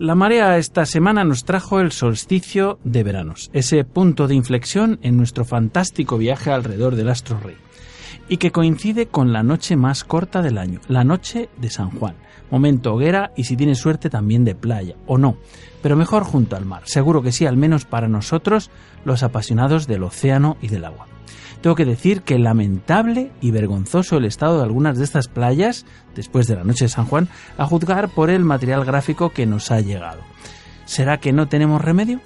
La marea esta semana nos trajo el solsticio de veranos, ese punto de inflexión en nuestro fantástico viaje alrededor del astro rey, y que coincide con la noche más corta del año, la noche de San Juan, momento hoguera y si tienes suerte también de playa, o no, pero mejor junto al mar, seguro que sí, al menos para nosotros, los apasionados del océano y del agua. Tengo que decir que lamentable y vergonzoso el estado de algunas de estas playas después de la noche de San Juan, a juzgar por el material gráfico que nos ha llegado. ¿Será que no tenemos remedio?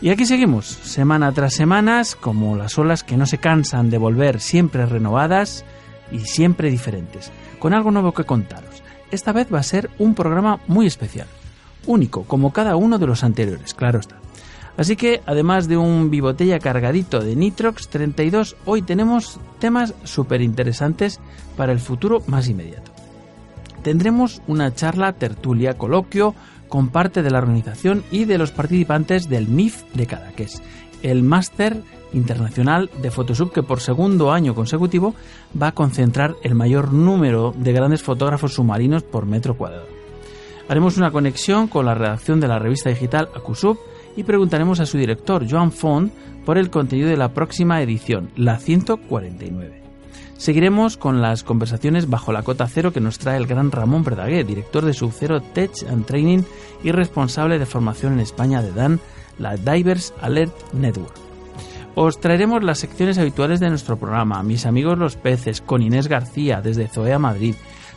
Y aquí seguimos, semana tras semana, como las olas que no se cansan de volver siempre renovadas y siempre diferentes, con algo nuevo que contaros. Esta vez va a ser un programa muy especial, único, como cada uno de los anteriores, claro está. Así que, además de un bibotella cargadito de Nitrox 32, hoy tenemos temas súper interesantes para el futuro más inmediato. Tendremos una charla, tertulia, coloquio con parte de la organización y de los participantes del MIF de Cadaqués, el Máster Internacional de Photoshop que por segundo año consecutivo va a concentrar el mayor número de grandes fotógrafos submarinos por metro cuadrado. Haremos una conexión con la redacción de la revista digital Acusub y preguntaremos a su director, Joan Font, por el contenido de la próxima edición, la 149. Seguiremos con las conversaciones bajo la cota cero que nos trae el gran Ramón Verdaguer, director de Subcero Tech and Training y responsable de formación en España de DAN, la Divers Alert Network. Os traeremos las secciones habituales de nuestro programa, Mis amigos los peces, con Inés García desde Zoea Madrid,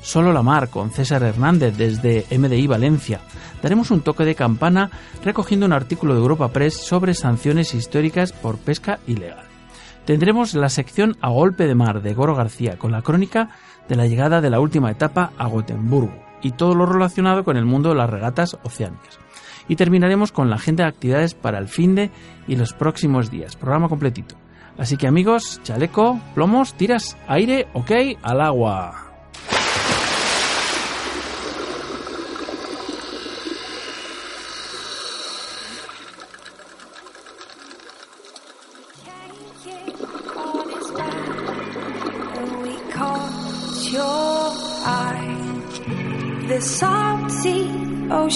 Solo la Mar con César Hernández desde MDI Valencia. Daremos un toque de campana recogiendo un artículo de Europa Press sobre sanciones históricas por pesca ilegal. Tendremos la sección A Golpe de Mar de Goro García con la crónica de la llegada de la última etapa a Gotemburgo y todo lo relacionado con el mundo de las regatas oceánicas. Y terminaremos con la agenda de actividades para el fin de y los próximos días. Programa completito. Así que amigos, chaleco, plomos, tiras, aire, ok, al agua.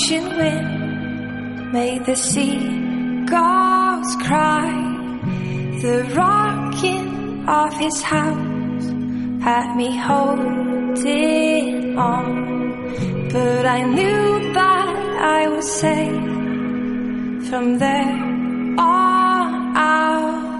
Ocean wind made the sea gulls cry. The rocking of his house had me holding on, but I knew that I was safe from there on out.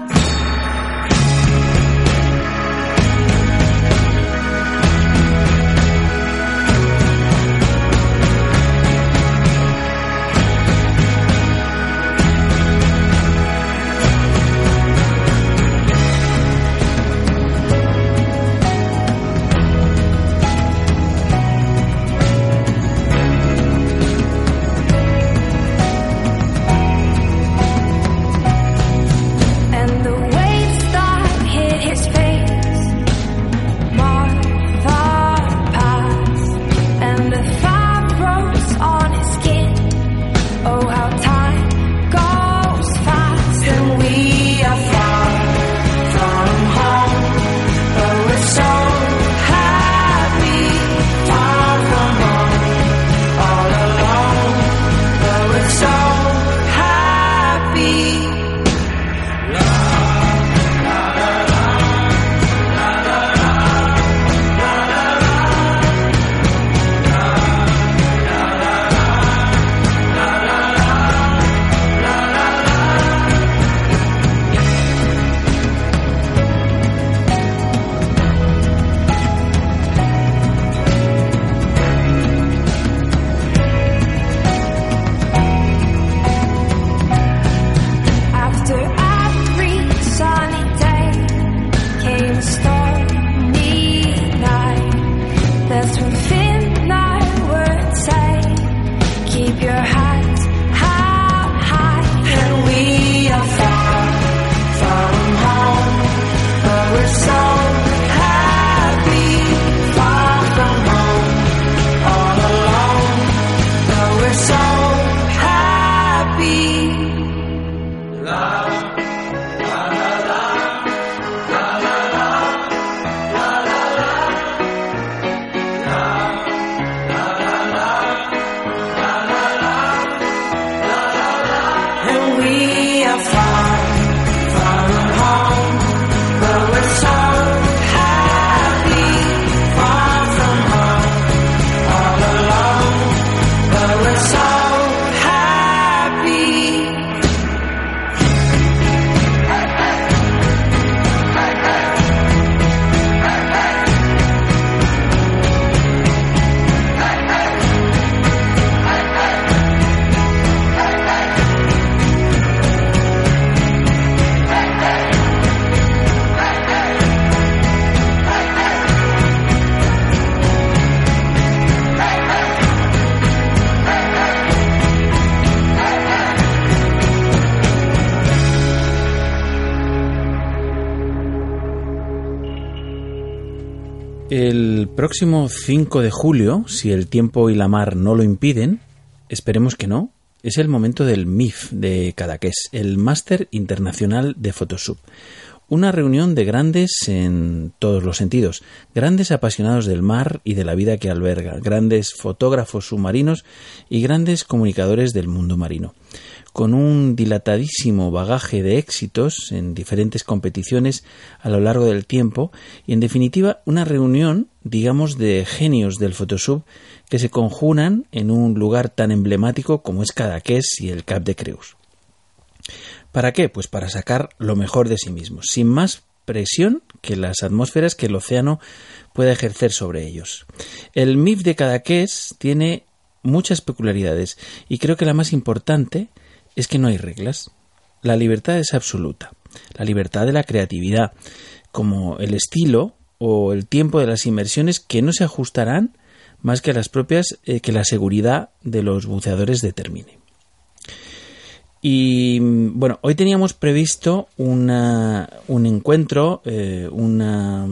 Próximo 5 de julio, si el tiempo y la mar no lo impiden, esperemos que no, es el momento del MIF de Cadaqués, el Máster Internacional de Photoshop. Una reunión de grandes en todos los sentidos, grandes apasionados del mar y de la vida que alberga, grandes fotógrafos submarinos y grandes comunicadores del mundo marino con un dilatadísimo bagaje de éxitos en diferentes competiciones a lo largo del tiempo y en definitiva una reunión, digamos, de genios del Photoshop que se conjuran en un lugar tan emblemático como es Cadaqués y el Cap de Creus. ¿Para qué? Pues para sacar lo mejor de sí mismos, sin más presión que las atmósferas que el océano pueda ejercer sobre ellos. El MIF de Cadaqués tiene muchas peculiaridades y creo que la más importante es que no hay reglas. La libertad es absoluta. La libertad de la creatividad, como el estilo o el tiempo de las inmersiones que no se ajustarán más que a las propias eh, que la seguridad de los buceadores determine. Y bueno, hoy teníamos previsto una, un encuentro, eh, una,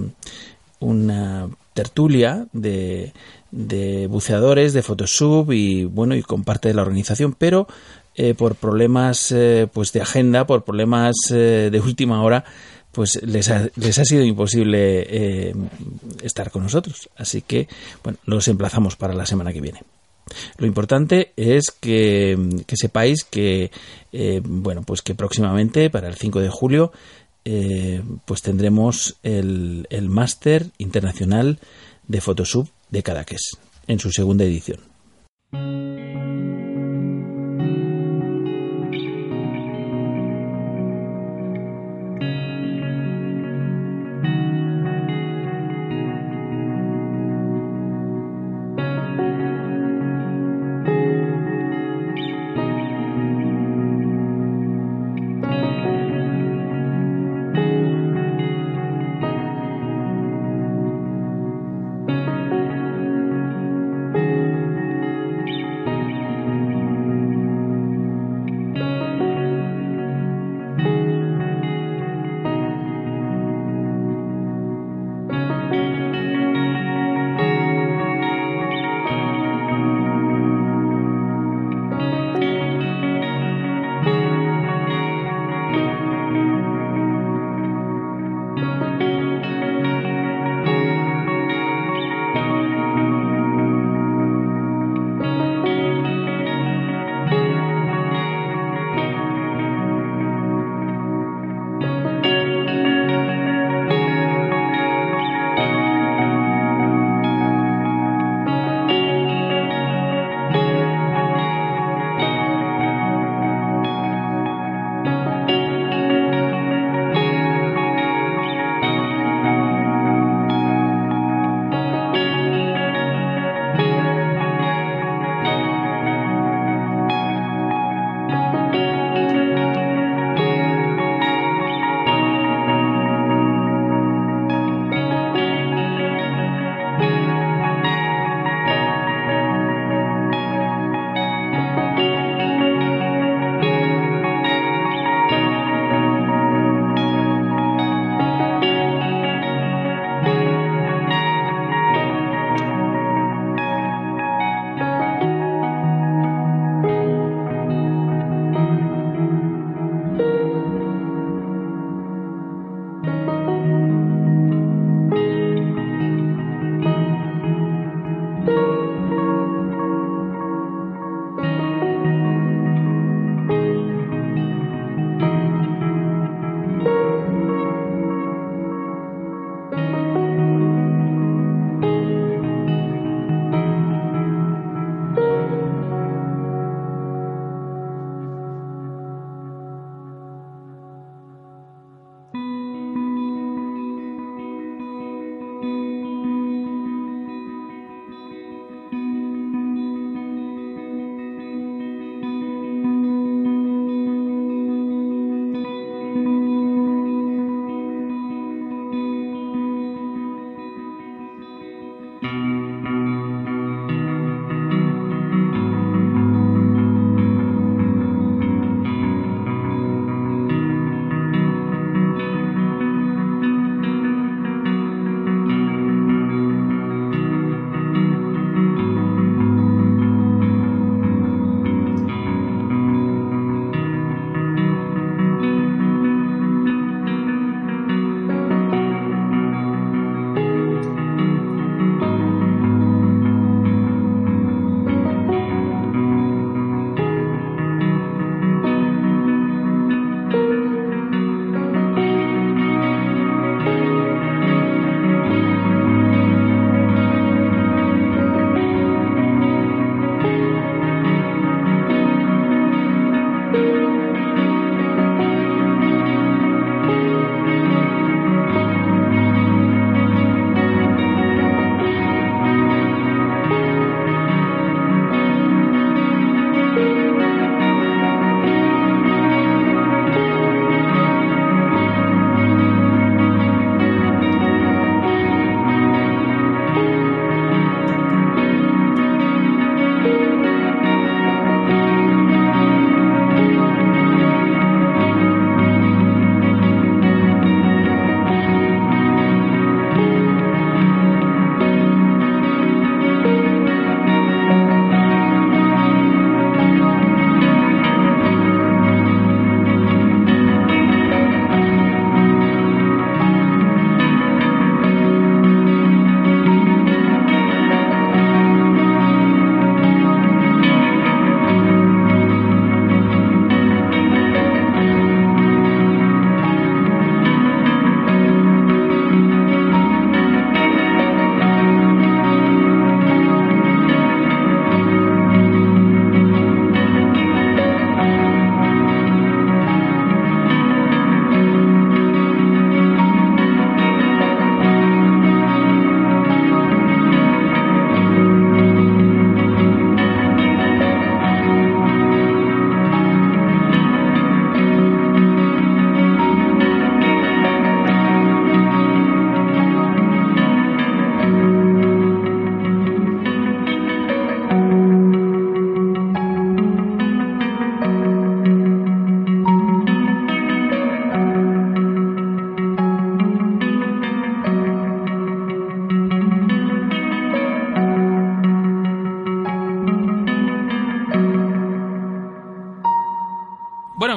una tertulia de, de buceadores de Photoshop y bueno y con parte de la organización, pero eh, por problemas eh, pues de agenda, por problemas eh, de última hora, pues les ha, les ha sido imposible estar con nosotros. Así que, bueno, los emplazamos para la semana que viene. Lo importante es que, que sepáis que, bueno, pues que próximamente, para el 5 de julio, pues tendremos el, el Máster Internacional de Photoshop de Cadaqués, en su segunda edición.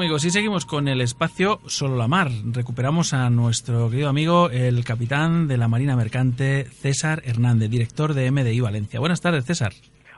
Amigos, y seguimos con el espacio Solo la Mar. Recuperamos a nuestro querido amigo, el capitán de la Marina Mercante, César Hernández, director de MDI Valencia. Buenas tardes, César.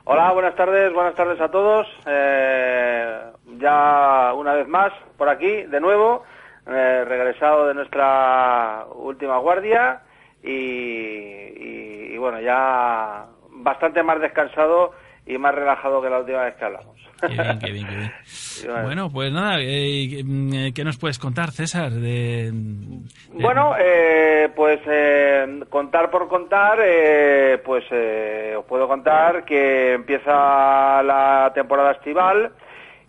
Hola, buenas tardes, buenas tardes a todos. Eh, ya una vez más por aquí, de nuevo, eh, regresado de nuestra última guardia y, y- y bueno, ya bastante más descansado y más relajado que la última vez que hablamos. Qué bien, qué bien, qué bien. bueno. Bueno, pues nada, eh, eh, ¿qué nos puedes contar, César? De, de- Bueno, eh, pues eh, contar por contar, eh, pues eh, os puedo contar que empieza la temporada estival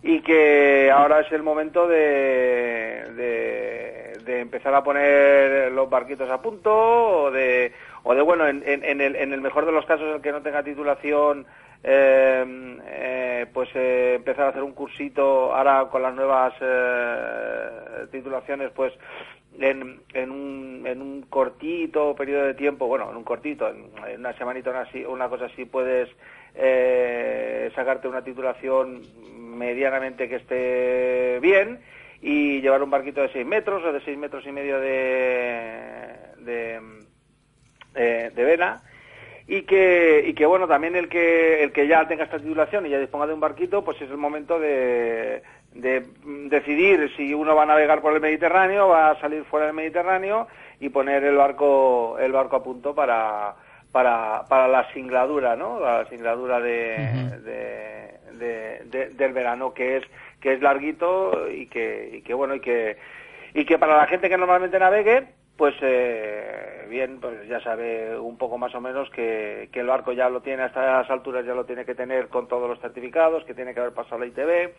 y que ahora es el momento de, de, de empezar a poner los barquitos a punto o de, o de bueno, en, en- en el, en el mejor de los casos, el que no tenga titulación, eh, eh, pues eh, empezar a hacer un cursito ahora con las nuevas eh, titulaciones, pues en, en, un, en un cortito periodo de tiempo, bueno, en un cortito, en, una semanita, una, una cosa así, puedes eh, sacarte una titulación medianamente que esté bien y llevar un barquito de 6 metros o de 6 metros y medio de, de, eh, de vela y que, y que bueno también el que el que ya tenga esta titulación y ya disponga de un barquito pues es el momento de, de decidir si uno va a navegar por el Mediterráneo va a salir fuera del Mediterráneo y poner el barco el barco a punto para para, para la singladura no la singladura de- de- de- del verano que es que es larguito y que y que bueno y que y que para la gente que normalmente navegue pues eh, bien pues ya sabe un poco más o menos que, que el barco ya lo tiene a estas alturas ya lo tiene que tener con todos los certificados que tiene que haber pasado la ITV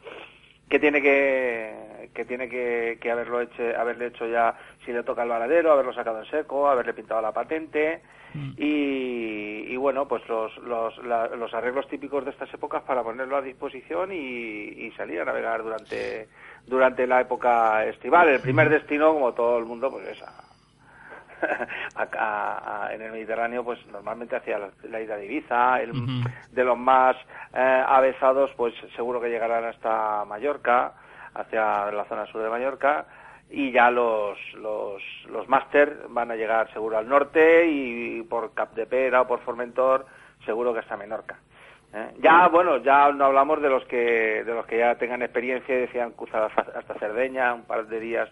que tiene que, que tiene que, que haberlo hecho, haberle hecho ya, si le toca el varadero, haberlo sacado en seco, haberle pintado la patente Mm. y, y bueno, pues los, los, la- los arreglos típicos de estas épocas para ponerlo a disposición y, y salir a navegar durante, durante la época estival. El primer destino, como todo el mundo, pues es a- acá a- en el Mediterráneo, pues normalmente hacia la, la isla de Ibiza, el, de los más eh, avezados, pues seguro que llegarán hasta Mallorca, hacia la zona sur de Mallorca, y ya los los, los máster van a llegar seguro al norte y por Capdepera o por Formentor seguro que hasta Menorca. ¿eh? Ya, bueno, ya no hablamos de los que de los que ya tengan experiencia y decían cruzar hasta, hasta Cerdeña, un par de días,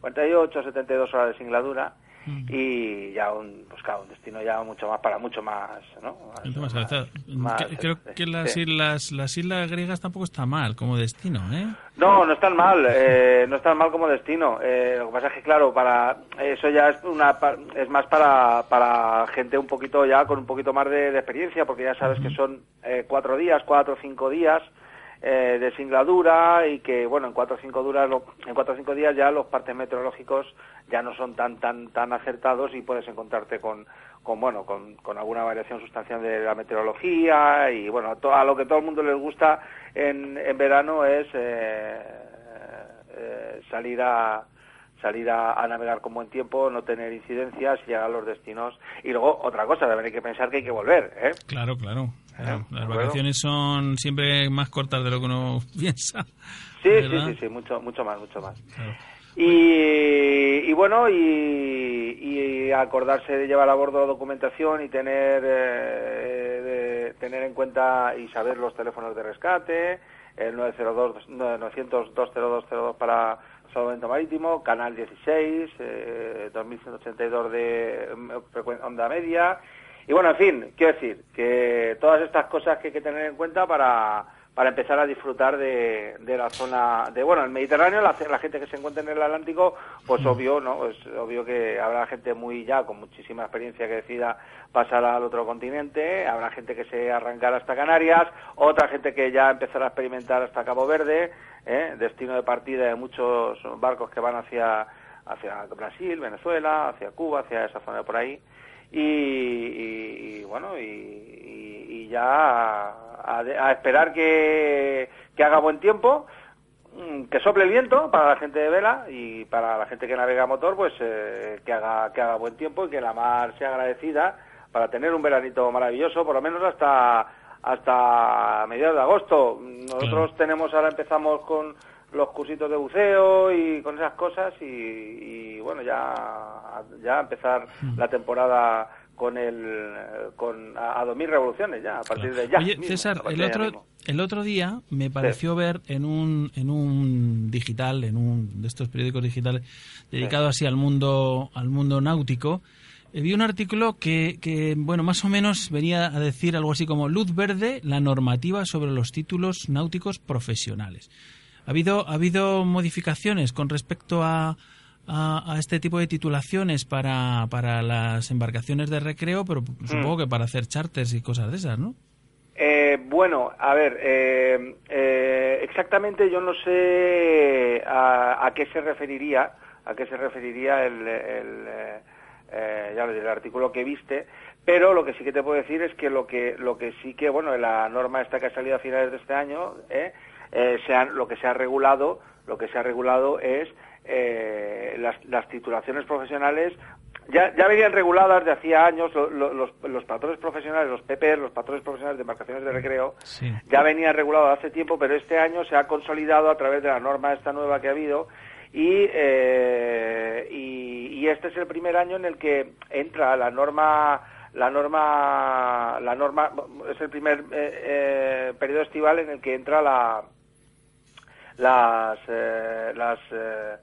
48, 72 horas de singladura y ya un, pues claro, un destino ya mucho más para mucho más, ¿no? Más más, Creo este, que las sí. islas, las islas griegas tampoco está mal como destino, ¿eh? No, no es tan mal, eh, no es tan mal como destino. Eh, lo que pasa es que, claro, para eso ya es una es más para, para gente un poquito ya con un poquito más de, de experiencia, porque ya sabes que son eh, cuatro días, cuatro o cinco días eh, de singladura y que, bueno, en cuatro o cinco duras, en cuatro o cinco días ya los partes meteorológicos ya no son tan tan tan acertados y puedes encontrarte con con bueno con, con alguna variación sustancial de la meteorología y bueno to- a lo que todo el mundo les gusta en, en verano es eh, eh, salir a salir a, a navegar con buen tiempo, no tener incidencias, llegar a los destinos y luego otra cosa, también hay que pensar que hay que volver, ¿eh? Claro, claro. Claro. ¿de Las vacaciones son siempre más cortas de lo que uno piensa. Sí, sí, ¿verdad? sí, sí, mucho mucho más, mucho más. Claro. Y, y bueno, y, y acordarse de llevar a bordo documentación y tener, eh, de- tener en cuenta y saber los teléfonos de rescate, el 902, 900 20202 para salvamento marítimo, canal 16, eh, 2182 de mm, onda media. Y bueno, en fin, quiero decir que todas estas cosas que hay que tener en cuenta para, para empezar a disfrutar de, de la zona de, bueno, el Mediterráneo, la, la gente que se encuentra en el Atlántico, pues obvio, ¿no? Es obvio que habrá gente muy ya con muchísima experiencia que decida pasar al otro continente, habrá gente que se arrancará hasta Canarias, otra gente que ya empezará a experimentar hasta Cabo Verde, ¿eh? destino de partida de muchos barcos que van hacia, hacia Brasil, Venezuela, hacia Cuba, hacia esa zona de por ahí y, y- y, bueno y, y- ya a, a esperar que, que haga buen tiempo mm, que sople el viento para la gente de vela y para la gente que navega a motor pues eh, que haga que haga buen tiempo y que la mar sea agradecida para tener un veranito maravilloso por lo menos hasta hasta mediados de agosto. Nosotros tenemos ahora empezamos con los cursitos de buceo y con esas cosas y, y, bueno ya ya empezar Mm. la temporada con el con a, a 2000 revoluciones ya a partir de ya Oye, mismo, César, el otro, el otro día me pareció ver en un, en un digital, en un de estos periódicos digitales, dedicado así al mundo, al mundo náutico, eh, vi un artículo que, que, bueno, más o menos venía a decir algo así como luz verde, la normativa sobre los títulos náuticos profesionales. ¿Ha habido, ha habido modificaciones con respecto a, a, a este tipo de titulaciones para, para las embarcaciones de recreo, pero Mm. supongo que para hacer charters y cosas de esas, ¿no? Eh, bueno, a ver, eh, eh, exactamente yo no sé a, a qué se referiría, a qué se referiría el, el, eh, eh, ya el artículo que viste, pero lo que sí que te puedo decir es que lo que lo que sí que bueno, la norma esta que ha salido a finales de este año, eh, se han- lo que se ha regulado, lo que se ha regulado es eh, las, las titulaciones profesionales ya, ya venían reguladas de hacía años lo- lo- los, los patrones profesionales, los PP, los patrones profesionales de embarcaciones de recreo, Sí. ya venía regulado hace tiempo, pero este año se ha consolidado a través de la norma esta nueva que ha habido y, eh, y, y este es el primer año en el que entra la norma la norma la norma es el primer eh, eh, periodo estival en el que entra la las eh, las eh,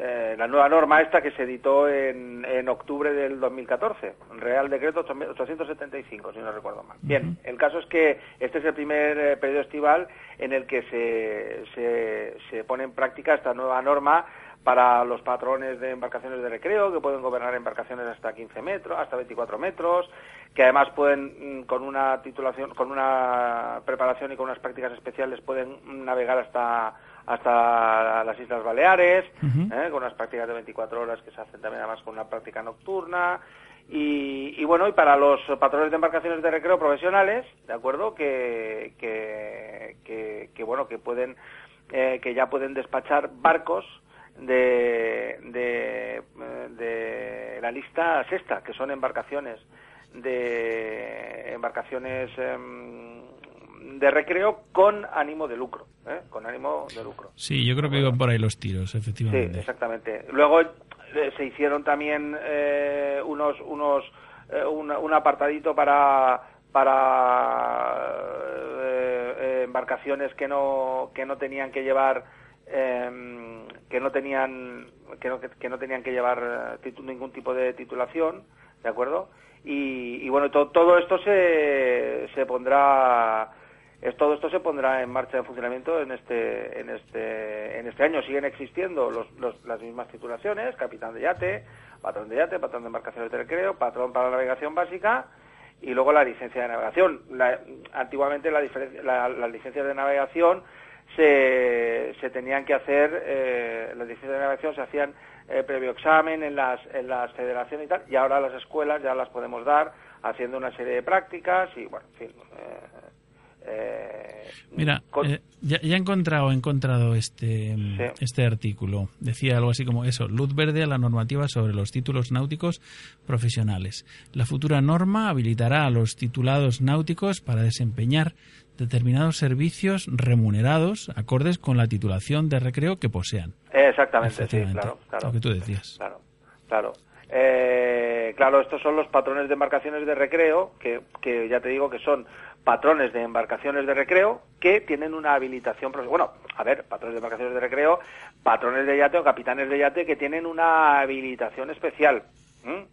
eh, la nueva norma esta que se editó en, en octubre del 2014, Real Decreto 875, si no recuerdo mal. Bien, el caso es que este es el primer eh, periodo estival en el que se, se, se pone en práctica esta nueva norma para los patrones de embarcaciones de recreo que pueden gobernar embarcaciones hasta 15 metros, hasta 24 metros, que además pueden mm, con una titulación, con una preparación y con unas prácticas especiales pueden navegar hasta hasta las Islas Baleares. ¿eh? con unas prácticas de 24 horas que se hacen también además con una práctica nocturna. Y, y bueno, y para los patrones de embarcaciones de recreo profesionales, ¿de acuerdo? Que, que, que, que, bueno, que pueden, eh, que ya pueden despachar barcos de, de, eh, de la lista sexta, que son embarcaciones de embarcaciones em, de recreo con ánimo de lucro, ¿eh? con ánimo de lucro. Sí, yo creo que iban por ahí los tiros, Sí, efectivamente. exactamente. Luego eh, se hicieron también eh, unos unos eh, un, un apartadito para para eh, eh, embarcaciones que no que no tenían que llevar em, que no tenían que no, que no tenían que llevar eh, titu- ningún tipo de titulación, ¿de acuerdo? Y, y bueno, to- todo esto se, se pondrá es, todo esto se pondrá en marcha en funcionamiento en este en este en este año siguen existiendo los, los- las mismas titulaciones capitán de yate patrón de yate patrón de embarcaciones de recreo patrón para la navegación básica y luego la licencia de navegación La- antiguamente la la- las licencias de navegación se, se tenían que hacer eh, las licencias de navegación se hacían eh, previo examen en las en las federaciones y tal y ahora las escuelas ya las podemos dar haciendo una serie de prácticas y bueno en fin eh, eh, Mira, eh, ya, ya he encontrado, he encontrado este, mm, Sí. este artículo. Decía algo así como eso, luz verde a la normativa sobre los títulos náuticos profesionales. La futura norma habilitará a los titulados náuticos para desempeñar determinados servicios remunerados acordes con la titulación de recreo que posean. exactamente sí claro claro Lo que tú decías. Claro, claro. Eh, claro, estos son los patrones de embarcaciones de recreo, que, que ya te digo que son patrones de embarcaciones de recreo que tienen una habilitación. Bueno, a ver, patrones de embarcaciones de recreo, patrones de yate o capitanes de yate que tienen una habilitación especial.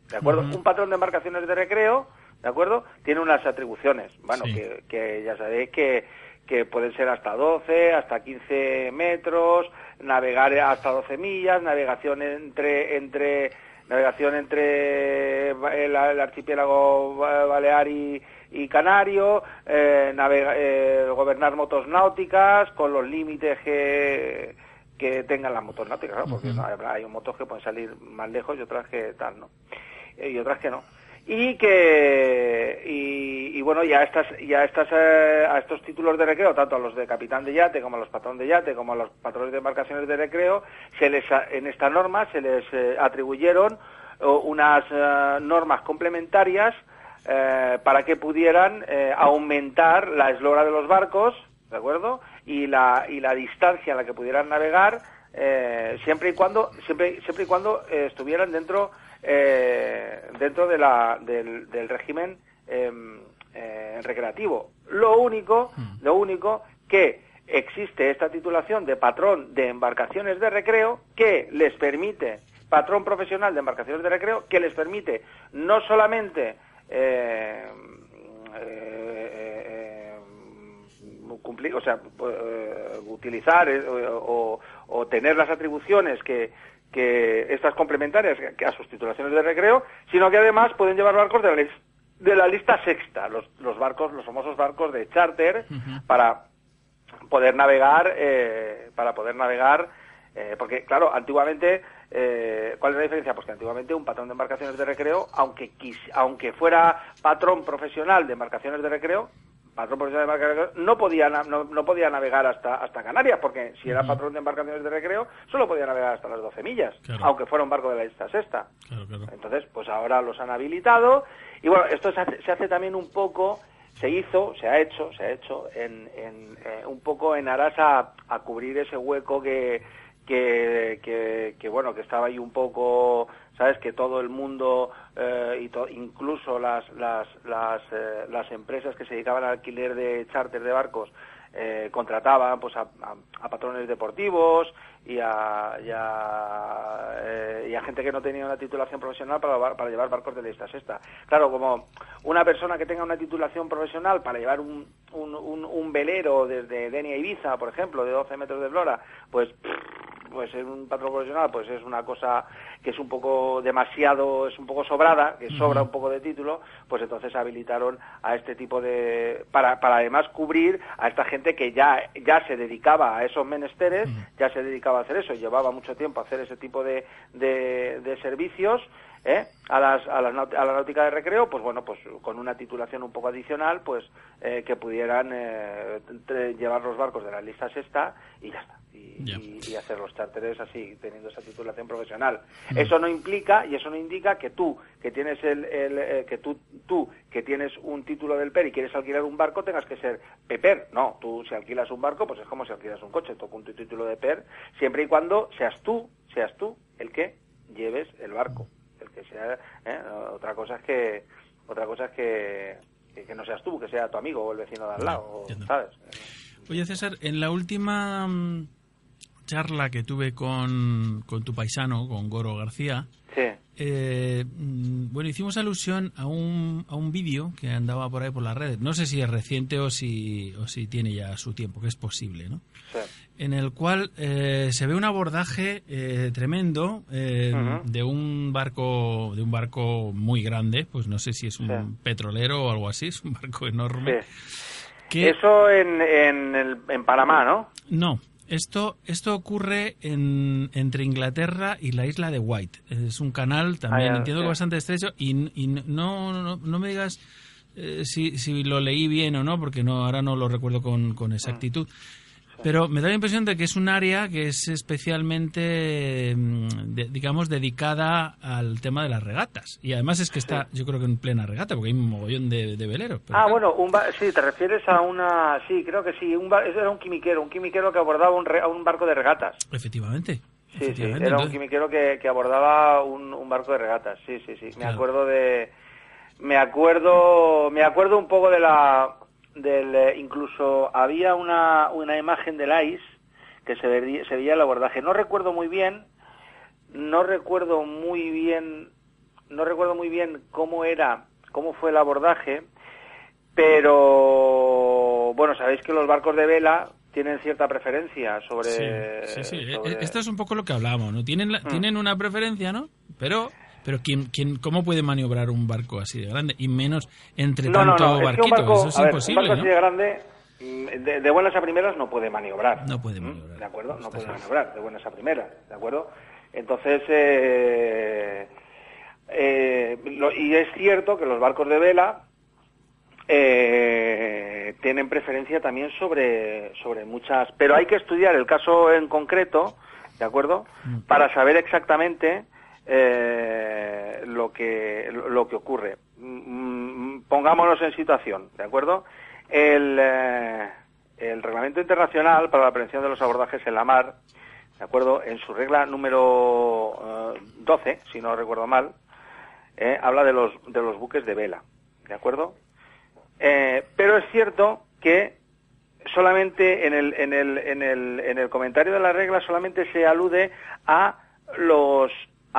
¿De acuerdo? Un patrón de embarcaciones de recreo, ¿de acuerdo? Tiene unas atribuciones. Bueno, Sí. que, que ya sabéis que, que pueden ser hasta 12, hasta 15 metros, navegar hasta 12 millas, navegación entre entre navegación entre el, el archipiélago ba- balear y, y canario, eh, navega- eh, gobernar motos náuticas con los límites que que tengan las motos náuticas, ¿no? porque no, habrá- hay motos que pueden salir más lejos y otras que tal, ¿no? Eh, Y otras que no y que y, y bueno ya estas ya estas eh, a estos títulos de recreo tanto a los de capitán de yate como a los patrón de yate como a los patrones de embarcaciones de recreo se les a- en esta norma se les eh, atribuyeron o, unas eh, normas complementarias eh, para que pudieran eh, aumentar la eslora de los barcos de acuerdo y la y la distancia a la que pudieran navegar eh, siempre y cuando siempre siempre y cuando eh, estuvieran dentro eh, dentro de la, del, del régimen em, eh, recreativo. Lo único, lo único que existe esta titulación de patrón de embarcaciones de recreo que les permite, patrón profesional de embarcaciones de recreo, que les permite no solamente eh, eh, cumplir, o sea, eh, utilizar o, o tener las atribuciones que, que estas complementarias que a sus titulaciones de recreo, sino que además pueden llevar barcos de la, de la lista sexta, los, los barcos, los famosos barcos de charter, para poder navegar, eh, para poder navegar, eh, porque claro, antiguamente, eh, ¿cuál es la diferencia? Pues que antiguamente un patrón de embarcaciones de recreo, aunque quis- aunque fuera patrón profesional de embarcaciones de recreo, patrón profesional de embarcaciones de recreo, no podía, no, no podía navegar hasta, hasta Canarias, porque si era patrón de embarcaciones de recreo, solo podía navegar hasta las 12 millas, Claro. aunque fuera un barco de la lista sexta. Claro, claro. Entonces, pues ahora los han habilitado y bueno, esto se hace, se hace también un poco, se hizo, se ha hecho, se ha hecho en, en, eh, un poco en aras a, a cubrir ese hueco que, que, que, que, bueno, que estaba ahí un poco, sabes, que todo el mundo eh, y to- incluso las las las, eh, las empresas que se dedicaban al alquiler de charter de barcos eh, contrataban pues a, patrones deportivos y a, y, a, eh, y a gente que no tenía una titulación profesional para, para llevar barcos de la lista sexta. Claro, como una persona que tenga una titulación profesional para llevar un, un, un- un velero desde Denia Ibiza, por ejemplo, de 12 metros de eslora, pues pues en un patrón profesional pues es una cosa que es un poco demasiado, es un poco sobrada, que sobra un poco de título, pues entonces habilitaron a este tipo de para, para además cubrir a esta gente que ya ya se dedicaba a esos menesteres, ya se dedicaba a hacer eso, llevaba mucho tiempo a hacer ese tipo de, de, de servicios ¿eh? a, las, a, las a la náutica de recreo, pues bueno, pues con una titulación un poco adicional, pues eh, que pudieran eh, llevar los barcos de la lista sexta y ya está. Y, Ya. y- y hacer los charteres así, teniendo esa titulación profesional. Eso no implica y eso no indica que tú, que tienes el, el, eh, que tú, tú, que tienes un título del PER y quieres alquilar un barco, tengas que ser PEPER. No, tú si alquilas un barco, pues es como si alquilas un coche, toca un tu título de PER, siempre y cuando seas tú, seas tú el que lleves el barco que sea ¿eh? otra cosa es que otra cosa es que, que, que no seas tú que sea tu amigo o el vecino de al lado sabes Oye, César, en la última mm, charla que tuve con, con tu paisano, con Goro García, sí eh, mm, bueno, hicimos alusión a un, a un vídeo que andaba por ahí por las redes. No sé si es reciente o si, o si tiene ya su tiempo, que es posible, ¿no? sí en el cual eh, se ve un abordaje eh, tremendo eh, de un barco de un barco muy grande pues no sé si es un Sí. petrolero o algo así es un barco enorme sí. que eso en, en, el- en Panamá no no esto esto ocurre en, entre Inglaterra y la isla de White es un canal también Ah, entiendo sí. que bastante estrecho y, y no, no no me digas eh, si, si lo leí bien o no porque no ahora no lo recuerdo con, con exactitud Pero me da la impresión de que es un área que es especialmente, mm, de- digamos, dedicada al tema de las regatas. Y además es que está, yo creo que en plena regata, porque hay un mogollón de, de veleros. pero ah bueno un ba- sí te refieres a una sí creo que sí un ba- era un quimiquero un quimiquero que abordaba un, re- a un barco de regatas Efectivamente. Sí, sí, era un quimiquero que, que abordaba un, un barco de regatas, sí, sí, sí. Me Claro. acuerdo de, me acuerdo, me acuerdo un poco de la, del, eh, incluso había una, una imagen del ICE que se veía, se veía el abordaje. No recuerdo muy bien, no recuerdo muy bien, no recuerdo muy bien cómo era, cómo fue el abordaje, pero bueno, sabéis que los barcos de vela tienen cierta preferencia sobre, Sí, sí, sí. sobre- E- Esto es un poco lo que hablábamos, ¿no? Tienen, Mm. la- tienen una preferencia, ¿no? Pero, pero ¿quién, quién, ¿cómo puede maniobrar un barco así de grande? Y menos entre No, no, tanto no, es que un barquito. barco, Eso es a ver, imposible, un barco ¿no? así de grande, mm, de, de buenas a primeras no puede maniobrar. No puede ¿Mm? maniobrar. ¿De acuerdo? No puede maniobrar de buenas a primeras, ¿de acuerdo? Entonces, eh, eh, lo- y es cierto que los barcos de vela eh, tienen preferencia también sobre, sobre muchas... Pero hay que estudiar el caso en concreto, ¿de acuerdo? Para saber exactamente eh, lo, que, lo que ocurre. Mm, Pongámonos en situación, ¿de acuerdo? El, eh, el Reglamento Internacional para la Prevención de los Abordajes en la Mar, ¿de acuerdo? En su regla número eh, 12, si no recuerdo mal, eh, habla de los, de los buques de vela, ¿de acuerdo? Eh, pero es cierto que solamente en el, en, el, en, el, en el comentario de la regla solamente se alude a los,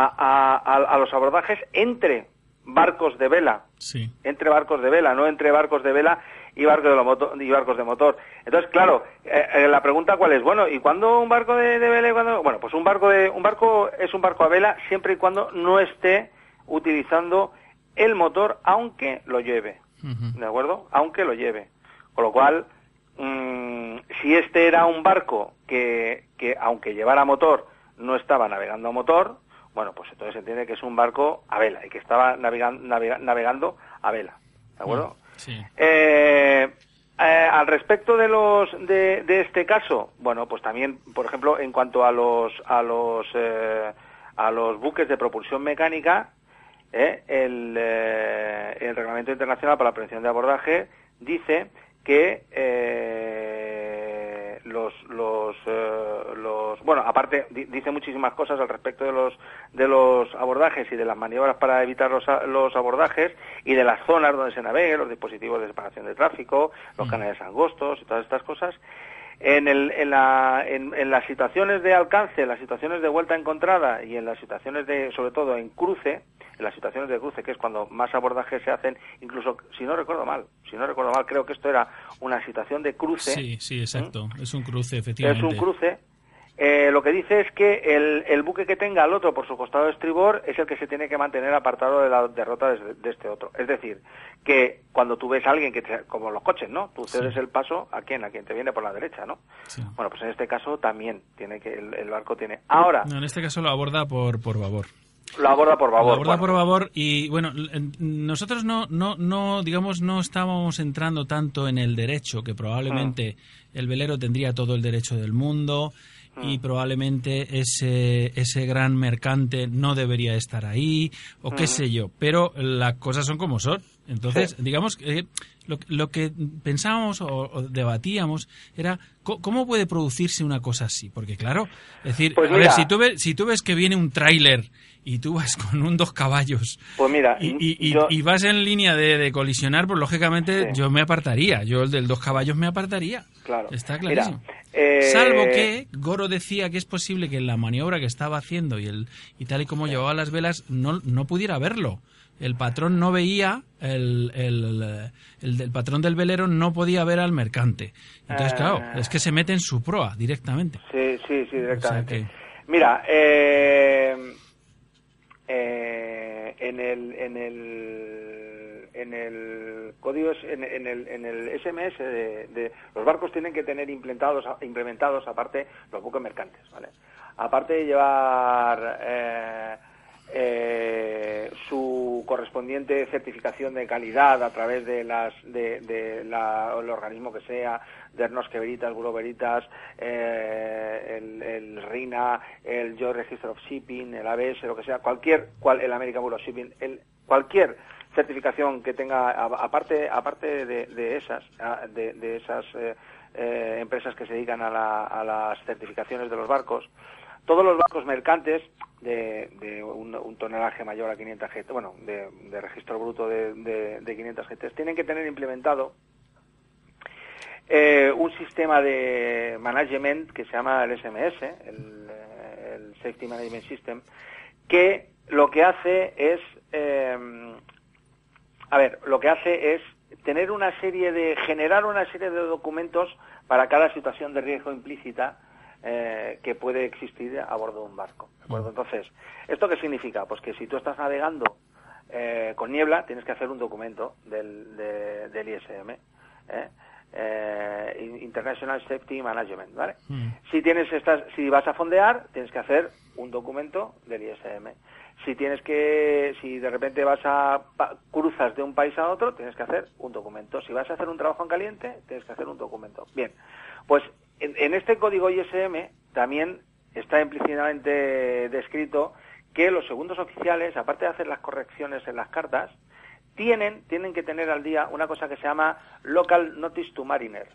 a, a- a- los abordajes entre barcos de vela, Sí. entre barcos de vela, no entre barcos de vela y barcos de, moto- y barcos de motor. Entonces, claro, eh, eh, la pregunta cuál es, bueno, ¿y cuándo un barco de, de vela y cuándo? Bueno, pues un barco de un barco es un barco a vela siempre y cuando no esté utilizando el motor aunque lo lleve. ¿De acuerdo? Aunque lo lleve. Con lo cual, mm, si este era un barco que, que aunque llevara motor no estaba navegando a motor, bueno, pues entonces se entiende que es un barco a vela y que estaba navegan- navega- navegando a vela. ¿De acuerdo? Sí. Eh, eh, al respecto de los de, de este caso, bueno, pues también, por ejemplo, en cuanto a los a los eh, a los buques de propulsión mecánica, eh, el, eh, el Reglamento Internacional para la Prevención de Abordaje dice que los los eh, los bueno aparte di- dice muchísimas cosas al respecto de los de los abordajes y de las maniobras para evitar los, los abordajes y de las zonas donde se navegue los dispositivos de separación de tráfico los canales angostos y todas estas cosas en, el, en, la, en, en las situaciones de alcance, en las situaciones de vuelta encontrada y en las situaciones de, sobre todo en cruce, en las situaciones de cruce, que es cuando más abordajes se hacen, incluso, si no recuerdo mal, si no recuerdo mal, creo que esto era una situación de cruce, Sí, sí, exacto. Es un cruce, es efectivamente. un cruce, eh, lo que dice es que el, el buque que tenga al otro por su costado de estribor es el que se tiene que mantener apartado de la derrota de, de este otro. Es decir, que cuando tú ves a alguien que, te- como los coches, ¿no? Tú cedes el paso a quien, a quien te viene por la derecha, ¿no? Sí. Bueno, pues en este caso también tiene que el, el barco tiene. Ahora No, en este caso lo aborda por, por babor. lo aborda por Lo favor. aborda por babor y bueno, nosotros no, no, no, digamos, no estábamos entrando tanto en el derecho, que probablemente el velero tendría todo el derecho del mundo y probablemente ese, ese gran mercante no debería estar ahí o qué sé yo, pero las cosas son como son. Entonces, digamos que eh, lo, lo que pensábamos o, o debatíamos era cómo puede producirse una cosa así, porque claro, es decir, Pues a ver, si tú ves, si tú ves que viene un tráiler y tú vas con un dos caballos Pues mira, y, y- y- yo- y vas en línea de, de colisionar, pues lógicamente Sí. yo me apartaría. Yo el del dos caballos me apartaría. Claro. Está Mira, clarísimo. eh, Salvo que Goro decía que es posible que en la maniobra que estaba haciendo y, el, y tal y como llevaba las velas no, no pudiera verlo. El patrón no veía, el, el, el patrón del velero no podía ver al mercante. Entonces, Ah. claro, es que se mete en su proa directamente. Sí, sí, sí, directamente. O sea Mira, eh, eh, en el en el en el código en, en el en el SMS de, de- los barcos tienen que tener implementados implementados aparte los buques mercantes, ¿vale? Aparte de llevar eh, eh, su correspondiente certificación de calidad a través de las de, de la- el organismo que sea, de Ernosque Veritas, Bureau Veritas, eh, el, el RINA, el Joint Register of Shipping, el ABS, lo que sea, cualquier, cual, el American Bureau of Shipping, el, cualquier certificación que tenga aparte aparte de, de esas de, de esas eh, eh, empresas que se dedican a, la- a las certificaciones de los barcos todos los barcos mercantes de, un, tonelaje mayor a 500 GT, bueno, de, registro bruto de, de, de 500 GT, tienen que tener implementado eh, un sistema de management que se llama el SMS, el, Safety Management System, que lo que hace es, eh, a ver, lo que hace es tener una serie de, generar una serie de documentos para cada situación de riesgo implícita eh, que puede existir a bordo de un barco. ¿de acuerdo? Entonces, ¿esto qué significa? Pues que si tú estás navegando eh, con niebla, tienes que hacer un documento del, de- del ISM. ¿eh? Eh, International Safety Management, ¿vale? Mm. Si tienes estas, si vas a fondear, tienes que hacer un documento del ISM. Si tienes que, si de repente vas a pa- cruzas de un país a otro, tienes que hacer un documento. Si vas a hacer un trabajo en caliente, tienes que hacer un documento. Bien, pues en, en este código ISM también está implícitamente descrito que los segundos oficiales, aparte de hacer las correcciones en las cartas, tienen, tienen que tener al día una cosa que se llama Local Notice to Mariner.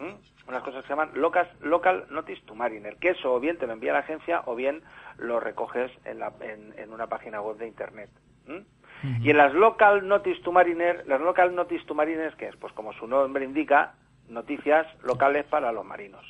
¿Mm? Unas cosas que se llaman local, local Notice to Mariner, que eso o bien te lo envía la agencia o bien lo recoges en, la- en- en una página web de Internet. ¿Mm? Y en las Local Notice to Mariner, las Local Notice to Mariner, ¿qué es? Pues como su nombre indica, noticias locales para los marinos.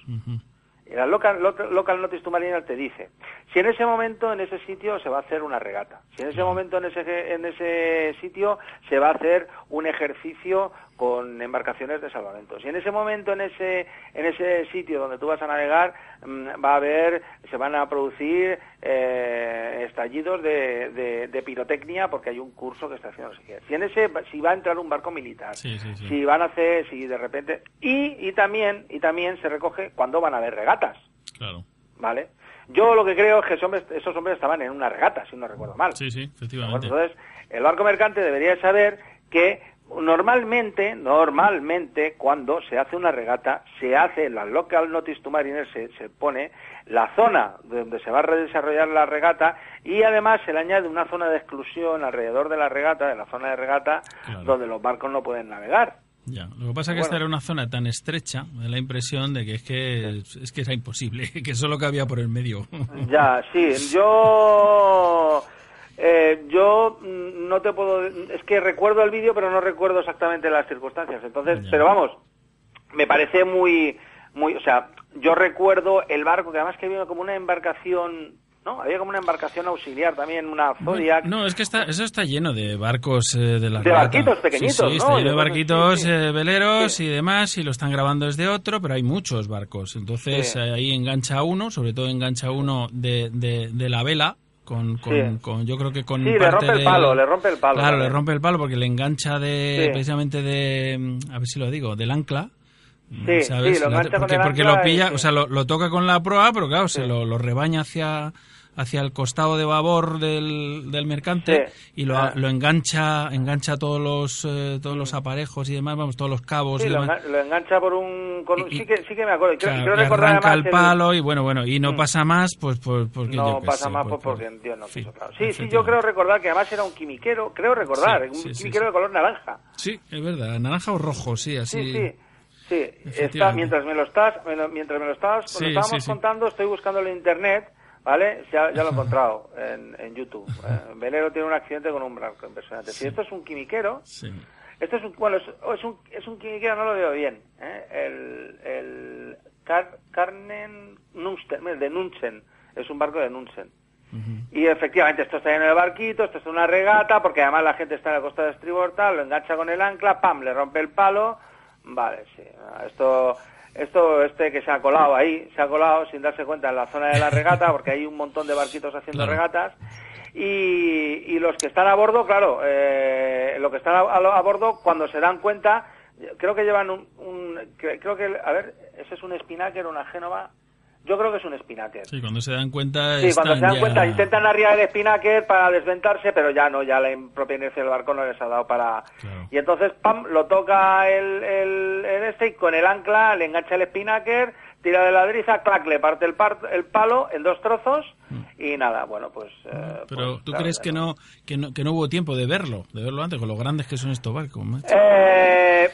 Y la local, local, local Notice to Mariner te dice si en ese momento en ese sitio se va a hacer una regata, si en ese momento en ese, en ese sitio se va a hacer un ejercicio con embarcaciones de salvamento, si en ese momento en ese, en ese sitio donde tú vas a navegar mm, va a haber, se van a producir eh, estallidos de, de- de pirotecnia porque hay un curso que está haciendo. Si en ese, si va a entrar un barco militar, Sí, sí, sí. si van a hacer, si de repente y, y también y también se recoge cuando van a haber regatas, Claro. ¿vale? Yo lo que creo es que esos hombres, esos hombres estaban en una regata, si no recuerdo mal. Sí, sí, efectivamente. Entonces, el barco mercante debería saber que normalmente, normalmente, cuando se hace una regata, se hace la local notice to mariner, se, se pone la zona donde se va a desarrollar la regata y además se le añade una zona de exclusión alrededor de la regata, de la zona de regata, Claro. donde los barcos no pueden navegar. Ya, lo que pasa es que Bueno. esta era una zona tan estrecha, me da la impresión de que es que es que era imposible, que solo cabía por el medio. Ya, sí, yo eh, yo mm, no te puedo es que recuerdo el vídeo pero no recuerdo exactamente las circunstancias, entonces, Ya. pero vamos, me parece muy muy, o sea, yo recuerdo el barco que además que vino como una embarcación ¿no? Había como una embarcación auxiliar también, una Zodiac. No, es que está, eso está lleno de barcos eh, de la De barquitos pequeñitos, sí, sí, ¿no? está lleno de barquitos sí, eh, veleros y demás, y lo están grabando desde otro, pero hay muchos barcos. Entonces ahí engancha uno, sobre todo engancha uno de, de, de la vela, con, con, Sí. con- yo creo que con Sí, le parte rompe el palo, le rompe el palo. Claro, le rompe el palo porque le engancha de, Sí. precisamente de, mm, a ver si lo digo, del ancla. Sí, ¿sabes? sí, lo engancha con porque, el porque ancla lo pilla, y- o sea, lo, lo toca con la proa, pero claro, se lo, lo rebaña hacia hacia el costado de babor del, del mercante Sí. y lo, Ah. lo engancha engancha todos los eh, todos los aparejos y demás, vamos, todos los cabos Sí, y lo, demás. lo engancha por un... Con un Y- sí, que, sí que me acuerdo. Creo, Claro, creo recordar arranca el palo y bueno, bueno, y no Mm. pasa más, pues, pues porque yo No qué pasa sé, más pues, pues, porque por- Dios no sí, quiso, claro. Sí, sí, yo creo recordar que además era un quimiquero, creo recordar, un quimiquero de color naranja. Sí, es verdad, naranja o rojo, sí, así. Sí, está, mientras me lo estás, me lo- mientras me lo Sí, lo estábamos contando, estoy buscando en internet, ¿vale? Ya, ya lo he encontrado en, en YouTube. Eh, Velero tiene un accidente con un barco impresionante. Si esto es un quimiquero, Sí. esto es un, bueno, es, es un, es un quimiquero, no lo veo bien, ¿eh? El, el Car, Carnen Nunsten, de Nunsen, es un barco de Nunsen. Y efectivamente, esto está lleno de barquitos, esto es una regata, porque además la gente está en la costa de estribor, tal, lo engancha con el ancla, pam, le rompe el palo, vale, sí. Esto, esto, este que se ha colado ahí, se ha colado sin darse cuenta en la zona de la regata, porque hay un montón de barquitos haciendo Claro. regatas, y, y los que están a bordo, claro, eh, los que están a, a- a bordo, cuando se dan cuenta, creo que llevan un, un- cre- creo que, a ver, ese es un Spinnaker, una Génova, yo creo que es un Spinnaker. Sí, cuando se dan cuenta Sí, cuando se dan ya- cuenta intentan arriar el spinnaker para desventarse, pero ya no, ya la propia inercia del barco no les ha dado para... Claro. Y entonces, pam, lo toca el, el, el este y con el ancla le engancha el spinnaker, tira de la driza, clac, le parte el, par- el palo en dos trozos y nada, bueno, pues... eh, Mm. Pero pues, tú claro, crees que no, que no que no hubo tiempo de verlo, de verlo antes con lo grandes que son estos barcos, macho? Eh,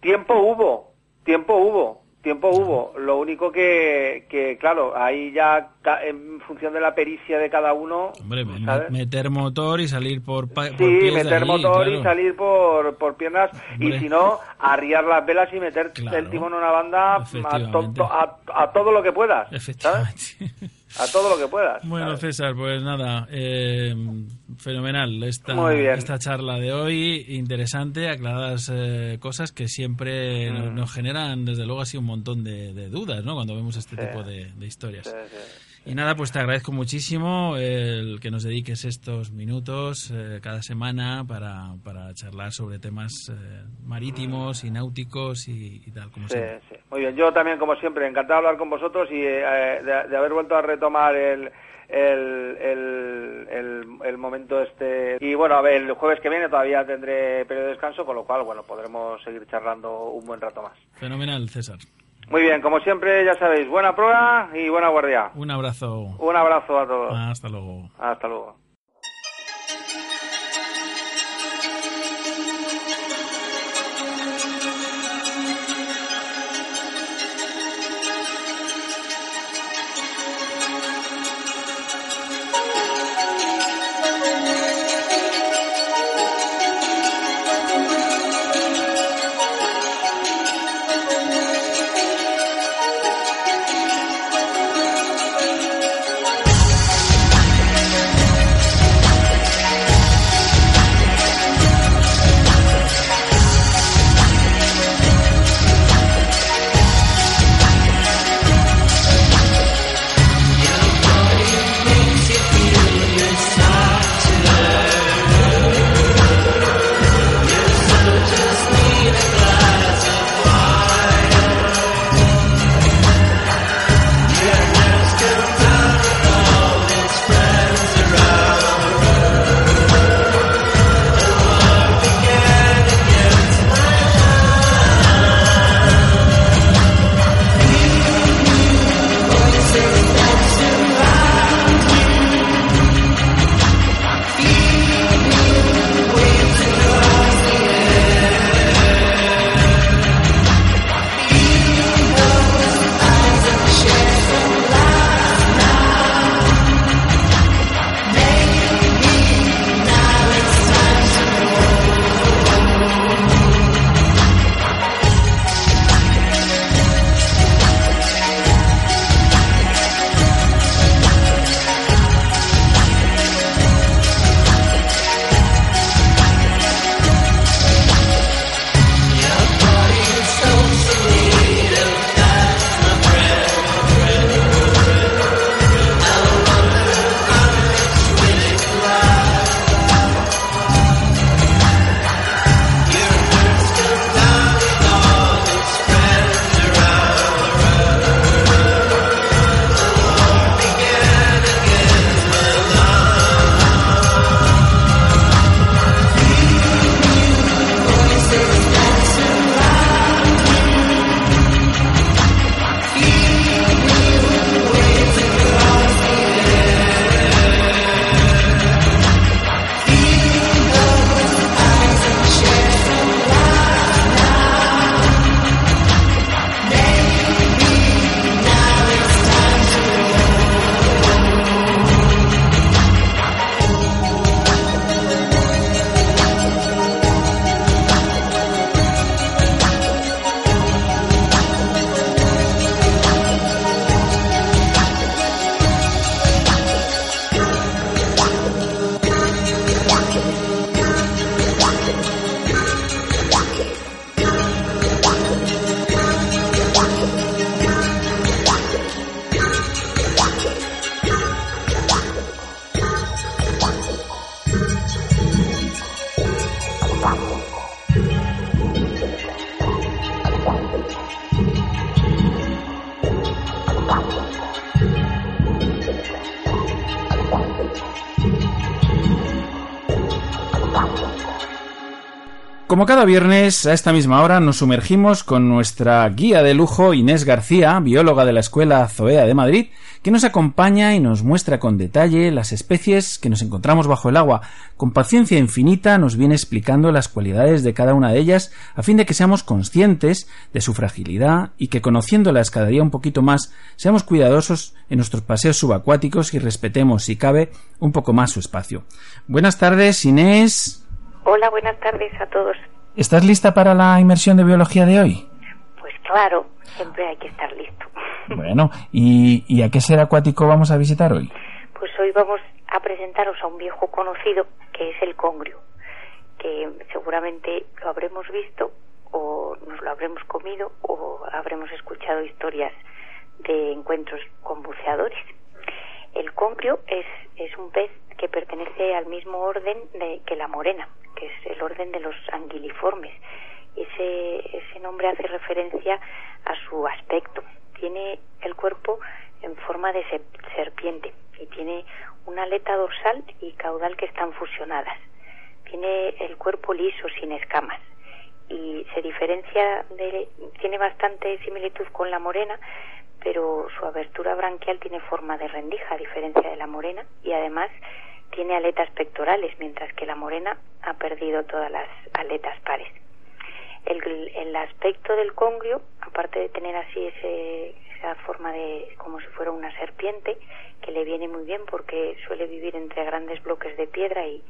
tiempo hubo, tiempo hubo, tiempo hubo. Lo único que, que claro, ahí ya en función de la pericia de cada uno, Hombre, me- ¿sabes? meter motor y salir por, por Sí, pies de meter motor y salir por, por piernas Hombre. y si no, arriar las velas y meter Claro. el timón en una banda a, to- a, a todo lo que puedas, ¿sabes? A todo lo que puedas. Bueno, ¿sabes? César, pues nada, eh, fenomenal esta, esta charla de hoy, interesante, aclaradas eh, cosas que siempre Mm. nos, nos generan, desde luego, así un montón de, de dudas, ¿no? Cuando vemos este Sí. tipo de, de historias. Sí, sí. Y nada, pues te agradezco muchísimo el que nos dediques estos minutos eh, cada semana para, para charlar sobre temas eh, marítimos y náuticos y, y tal, como Sí, siempre. sí. Muy bien, yo también, como siempre, encantado de hablar con vosotros y eh, de, de haber vuelto a retomar el, el, el, el- el momento este. Y bueno, a ver, el jueves que viene todavía tendré periodo de descanso, con lo cual, bueno, podremos seguir charlando un buen rato más. Fenomenal, César. Muy bien, como siempre, ya sabéis, buena prueba y buena guardia. Un abrazo. Un abrazo a todos. Hasta luego. Hasta luego. Como cada viernes, a esta misma hora nos sumergimos con nuestra guía de lujo Inés García, bióloga de la Escuela Zoea de Madrid, que nos acompaña y nos muestra con detalle las especies que nos encontramos bajo el agua. Con paciencia infinita nos viene explicando las cualidades de cada una de ellas a fin de que seamos conscientes de su fragilidad y que conociéndolas cada día un poquito más seamos cuidadosos en nuestros paseos subacuáticos y respetemos, si cabe, un poco más su espacio. Buenas tardes, Inés. Hola, buenas tardes a todos. ¿Estás lista para la inmersión de biología de hoy? Pues claro, siempre hay que estar listo. Bueno, ¿y, y a qué ser acuático vamos a visitar hoy? Pues hoy vamos a presentaros a un viejo conocido que es el congrio, que seguramente lo habremos visto o nos lo habremos comido o habremos escuchado historias de encuentros con buceadores. El congrio es, es un pez que pertenece al mismo orden de, que la morena, que es el orden de los anguiliformes. Ese, ese nombre hace referencia a su aspecto. Tiene el cuerpo en forma de se- serpiente y tiene una aleta dorsal y caudal que están fusionadas. Tiene el cuerpo liso, sin escamas y se diferencia de, tiene bastante similitud con la morena, pero su abertura branquial tiene forma de rendija, a diferencia de la morena, y además tiene aletas pectorales, mientras que la morena ha perdido todas las aletas pares. El, aspecto del congrio, aparte de tener así ese, esa forma de como si fuera una serpiente, que le viene muy bien porque suele vivir entre grandes bloques de piedra y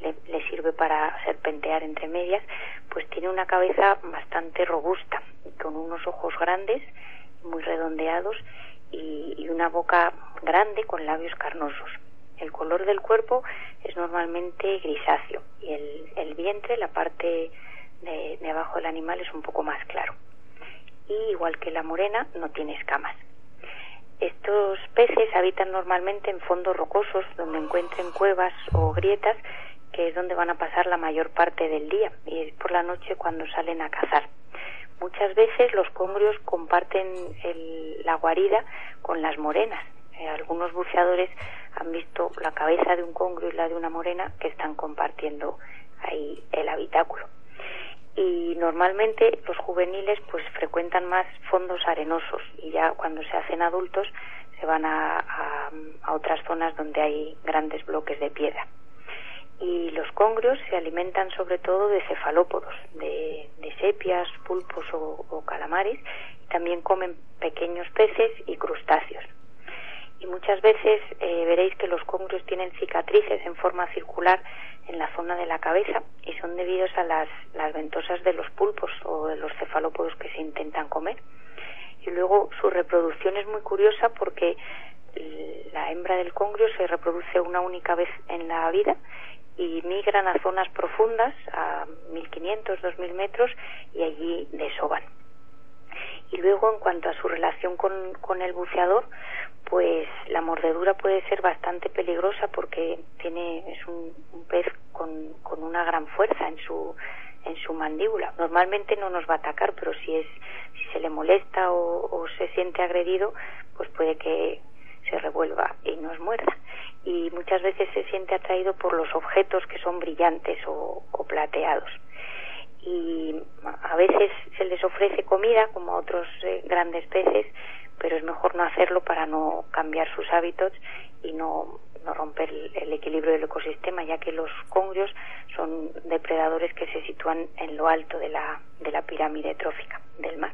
le, sirve para serpentear entre medias, pues tiene una cabeza bastante robusta, con unos ojos grandes, muy redondeados y una boca grande con labios carnosos. El color del cuerpo es normalmente grisáceo y el, vientre, la parte de, abajo del animal, es un poco más claro. Y igual que la morena, no tiene escamas. Estos peces habitan normalmente en fondos rocosos donde encuentren cuevas o grietas, que es donde van a pasar la mayor parte del día y es por la noche cuando salen a cazar. Muchas veces los congrios comparten la guarida con las morenas. Eh, algunos buceadores han visto la cabeza de un congrio y la de una morena que están compartiendo ahí el habitáculo y normalmente los juveniles pues frecuentan más fondos arenosos y ya cuando se hacen adultos se van a, a- otras zonas donde hay grandes bloques de piedra. Y los congrios se alimentan sobre todo de cefalópodos, de, de sepias, pulpos o, o calamares, y también comen pequeños peces y crustáceos. Y muchas veces eh, veréis que los congrios tienen cicatrices en forma circular en la zona de la cabeza y son debidos a las, las ventosas de los pulpos o de los cefalópodos que se intentan comer. Y luego su reproducción es muy curiosa porque la hembra del congrio se reproduce una única vez en la vida y migran a zonas profundas, a 1500, 2000 metros, y allí desovan. Y luego, en cuanto a su relación con, con el buceador, pues la mordedura puede ser bastante peligrosa porque tiene es un, un pez con, con una gran fuerza en su en su mandíbula. Normalmente no nos va a atacar, pero si es si se le molesta o, se siente agredido, pues puede que se revuelva y nos muerda. Y muchas veces se siente atraído por los objetos que son brillantes o plateados y a veces se les ofrece comida como a otros eh, grandes peces, pero es mejor no hacerlo para no cambiar sus hábitos y no, no romper el, equilibrio del ecosistema, ya que los congrios son depredadores que se sitúan en lo alto de la, de la pirámide trófica del mar.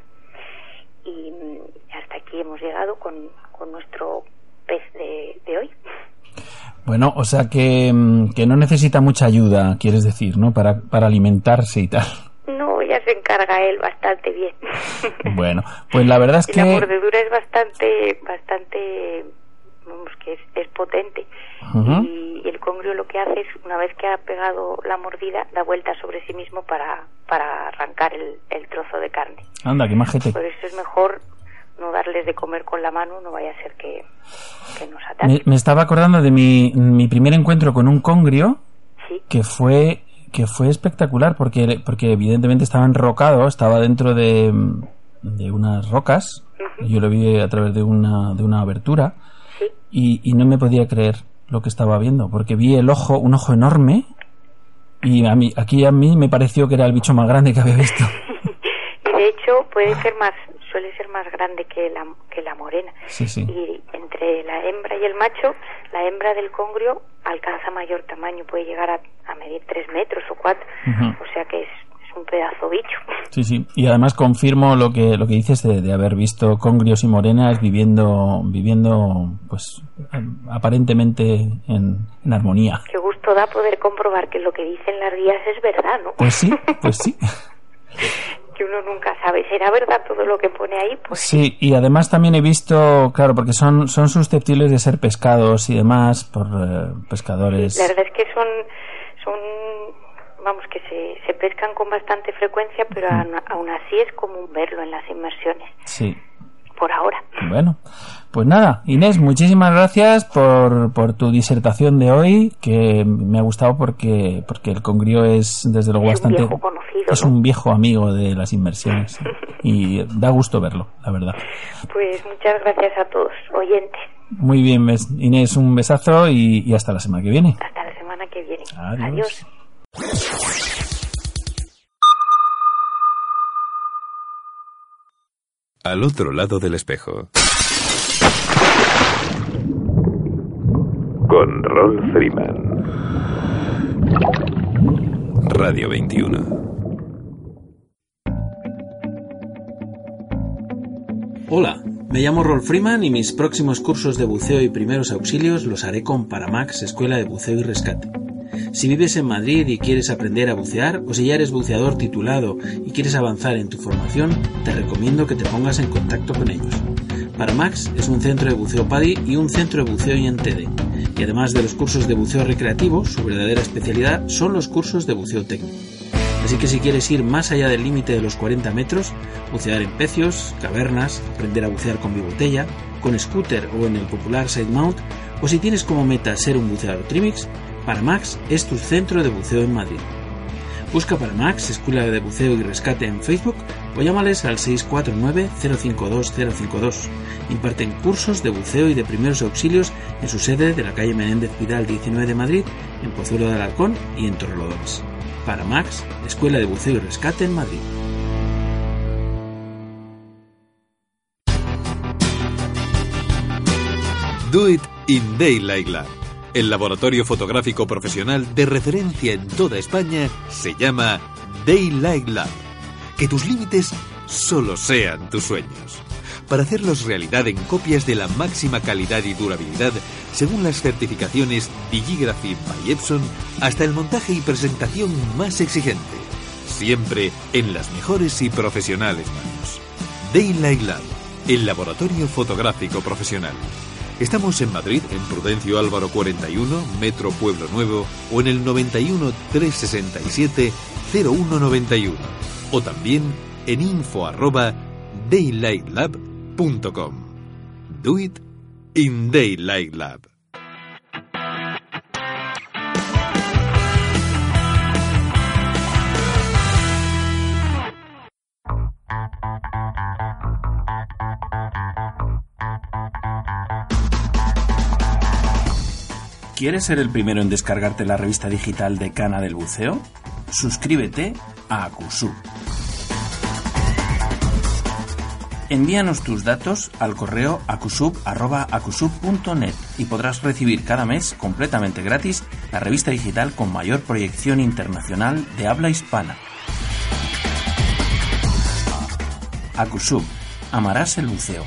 Y mm, hasta aquí hemos llegado con, con nuestro pez de, de hoy. Bueno, o sea que, mm, que no necesita mucha ayuda, quieres decir, ¿no? Para, para alimentarse y tal. No, ya se encarga él bastante bien. Bueno, pues la verdad es Y la que... mordedura es bastante, bastante, vamos, que es, es potente. Y el congrio lo que hace es, una vez que ha pegado la mordida, da vuelta sobre sí mismo para, para arrancar el, el trozo de carne. Anda, qué majete. Por eso es mejor no darles de comer con la mano, no vaya a ser que, que nos ataquen. Me, me estaba acordando de mi, mi primer encuentro con un congrio Sí, que fue que fue espectacular porque porque evidentemente estaba enrocado, estaba dentro de de unas rocas. Yo lo vi a través de una, de una abertura Sí. y, y no me podía creer lo que estaba viendo, porque vi el ojo, un ojo enorme, y a mí, aquí a mí me pareció que era el bicho más grande que había visto. De hecho puede ser más, suele ser más grande que la, que la morena. Sí, sí. Y entre la hembra y el macho, la hembra del congrio alcanza mayor tamaño, puede llegar a, a medir tres metros o cuatro. Ujú. O sea que es, es un pedazo bicho. Sí, sí. Y además confirmo lo que, lo que dices de, de haber visto congrios y morenas viviendo, viviendo, pues, em, aparentemente en, en armonía. Qué gusto da poder comprobar que lo que dicen las guías es verdad, ¿no? Pues sí, pues sí. que uno nunca sabe. ¿Será verdad todo lo que pone ahí? Pues Sí, y además también he visto, claro, porque son, son susceptibles de ser pescados y demás por eh, pescadores. La verdad es que son, son vamos, que se, se pescan con bastante frecuencia, pero aún así es común verlo en las inmersiones, Sí. por ahora. Bueno, pues nada, Inés, muchísimas gracias por, por tu disertación de hoy, que me ha gustado porque, porque el congrio es, desde luego, Es un bastante. viejo conocido, es ¿no? un viejo amigo de las inversiones. y da gusto verlo, la verdad. Pues muchas gracias a todos, oyentes. Muy bien, bes- Inés, un besazo y, y hasta la semana que viene. Hasta la semana que viene. Adiós. Adiós. Al otro lado del espejo. Con Rolf Freeman. Radio 21. Hola, me llamo Rolf Freeman y mis próximos cursos de buceo y primeros auxilios los haré con Paramax, Escuela de Buceo y Rescate. Si vives en Madrid y quieres aprender a bucear, o si ya eres buceador titulado y quieres avanzar en tu formación, te recomiendo que te pongas en contacto con ellos. Paramax es un centro de buceo PADI y un centro de buceo INTD. Y además de los cursos de buceo recreativo, su verdadera especialidad son los cursos de buceo técnico. Así que si quieres ir más allá del límite de los 40 metros, bucear en pecios, cavernas, aprender a bucear con bibotella, con scooter o en el popular side mount, o si tienes como meta ser un buceador Trimix, Paramax es tu centro de buceo en Madrid. Busca Paramax, Escuela de Buceo y Rescate en Facebook o llámales al 649-052-052. Imparten cursos de buceo y de primeros auxilios en su sede de la calle Menéndez Pidal 19 de Madrid, en Pozuelo de Alarcón y en Torrelodones. Paramax, Escuela de Buceo y Rescate en Madrid. Do It in Daylight Lab. El laboratorio fotográfico profesional de referencia en toda España se llama Daylight Lab. Que tus límites solo sean tus sueños. Para hacerlos realidad en copias de la máxima calidad y durabilidad, según las certificaciones Digigraphy by Epson, hasta el montaje y presentación más exigente. Siempre en las mejores y profesionales manos. Daylight Lab, el laboratorio fotográfico profesional. Estamos en Madrid, en Prudencio Álvaro 41, Metro Pueblo Nuevo, o en el 91 367 0191. O también en info arroba daylightlab.com. Do it in Daylight Lab. ¿Quieres ser el primero en descargarte la revista digital de Cana del Buceo? Suscríbete a Acusub. Envíanos tus datos al correo acusub.acusub.net y podrás recibir cada mes completamente gratis la revista digital con mayor proyección internacional de habla hispana. Acusub. Amarás el buceo.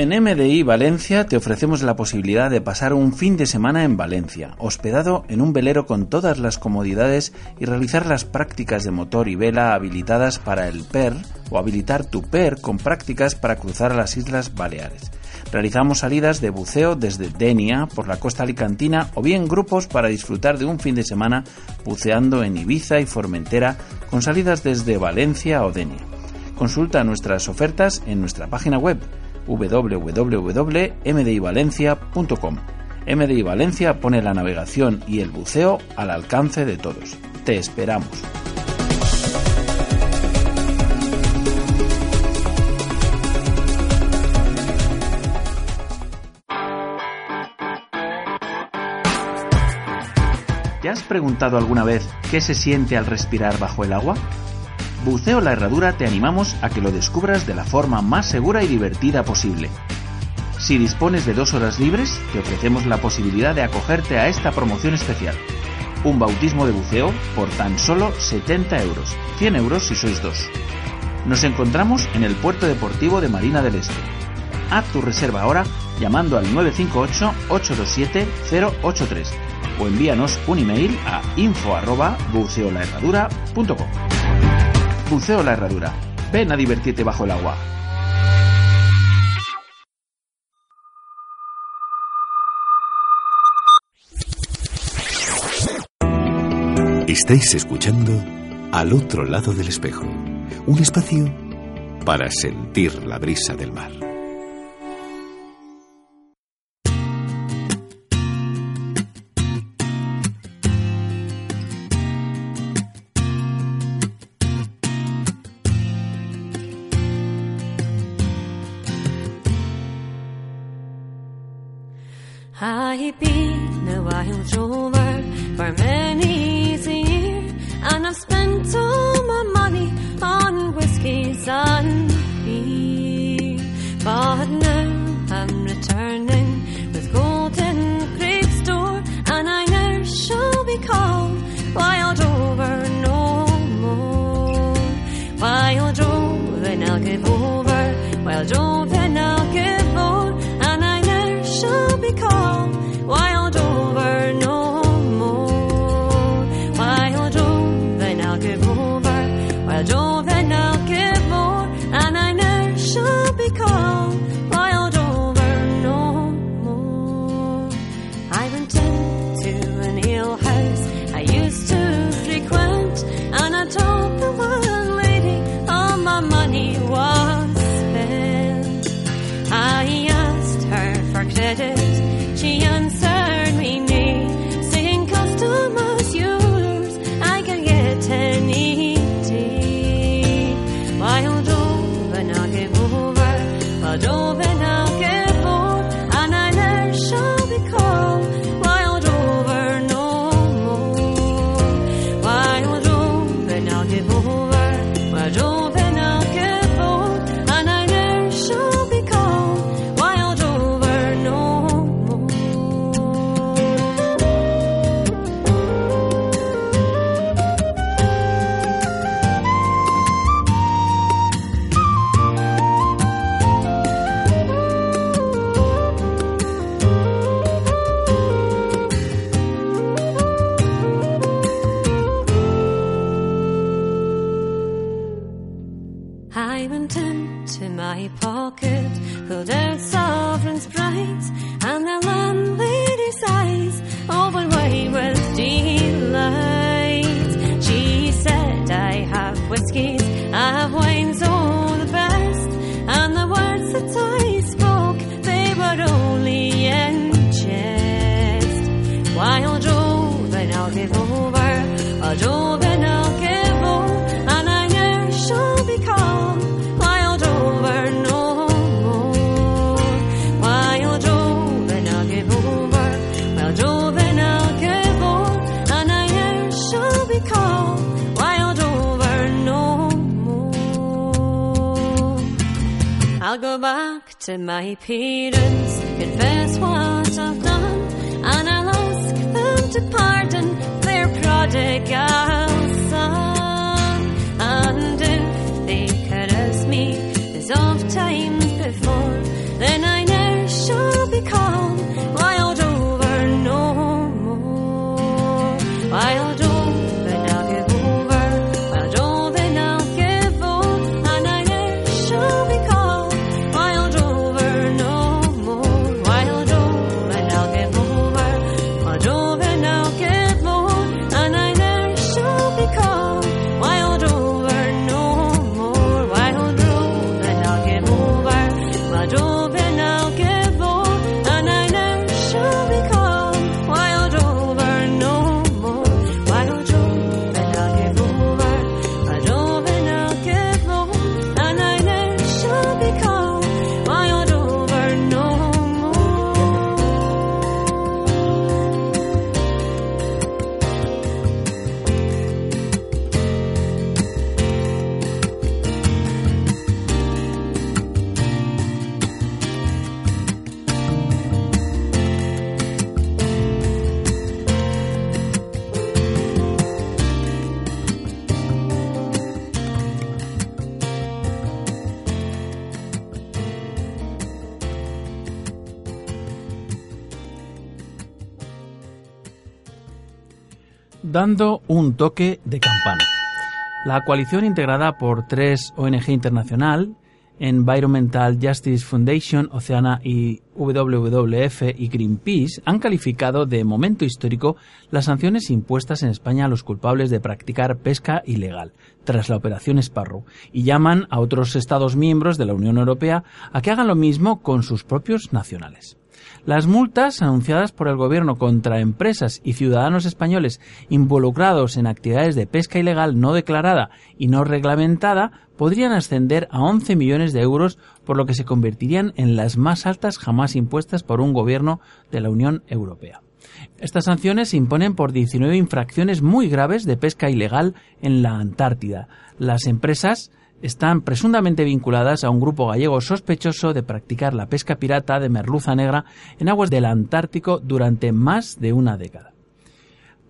En MDI Valencia te ofrecemos la posibilidad de pasar un fin de semana en Valencia, hospedado en un velero con todas las comodidades y realizar las prácticas de motor y vela habilitadas para el PER o habilitar tu PER con prácticas para cruzar las Islas Baleares. Realizamos salidas de buceo desde Denia por la costa alicantina o bien grupos para disfrutar de un fin de semana buceando en Ibiza y Formentera con salidas desde Valencia o Denia. Consulta nuestras ofertas en nuestra página web www.mdivalencia.com. MDI Valencia pone la navegación y el buceo al alcance de todos. Te esperamos. ¿Te has preguntado alguna vez qué se siente al respirar bajo el agua? Buceo la Herradura te animamos a que lo descubras de la forma más segura y divertida posible. Si dispones de dos horas libres, te ofrecemos la posibilidad de acogerte a esta promoción especial. Un bautismo de buceo por tan solo 70 euros, 100 euros si sois dos. Nos encontramos en el puerto deportivo de Marina del Este. Haz tu reserva ahora llamando al 958-827-083 o envíanos un email a info@buceolaherradura.com. Buceo la Herradura. Ven a divertirte bajo el agua. Estáis escuchando Al otro lado del espejo, un espacio para sentir la brisa del mar. Been a wild rover for many a year, and I've spent all my money on whiskies and beer. But now I'm returning with golden grape store, and I never shall be called wild rover no more. Wild rover, then I'll give over. You. Dando un toque de campana. La coalición integrada por tres ONG internacional, Environmental Justice Foundation, Oceana y WWF y Greenpeace han calificado de momento histórico las sanciones impuestas en España a los culpables de practicar pesca ilegal tras la operación Sparrow y llaman a otros Estados miembros de la Unión Europea a que hagan lo mismo con sus propios nacionales. Las multas anunciadas por el gobierno contra empresas y ciudadanos españoles involucrados en actividades de pesca ilegal no declarada y no reglamentada podrían ascender a 11 millones de euros, por lo que se convertirían en las más altas jamás impuestas por un gobierno de la Unión Europea. Estas sanciones se imponen por 19 infracciones muy graves de pesca ilegal en la Antártida. Las empresas están presuntamente vinculadas a un grupo gallego sospechoso de practicar la pesca pirata de merluza negra en aguas del Antártico durante más de una década.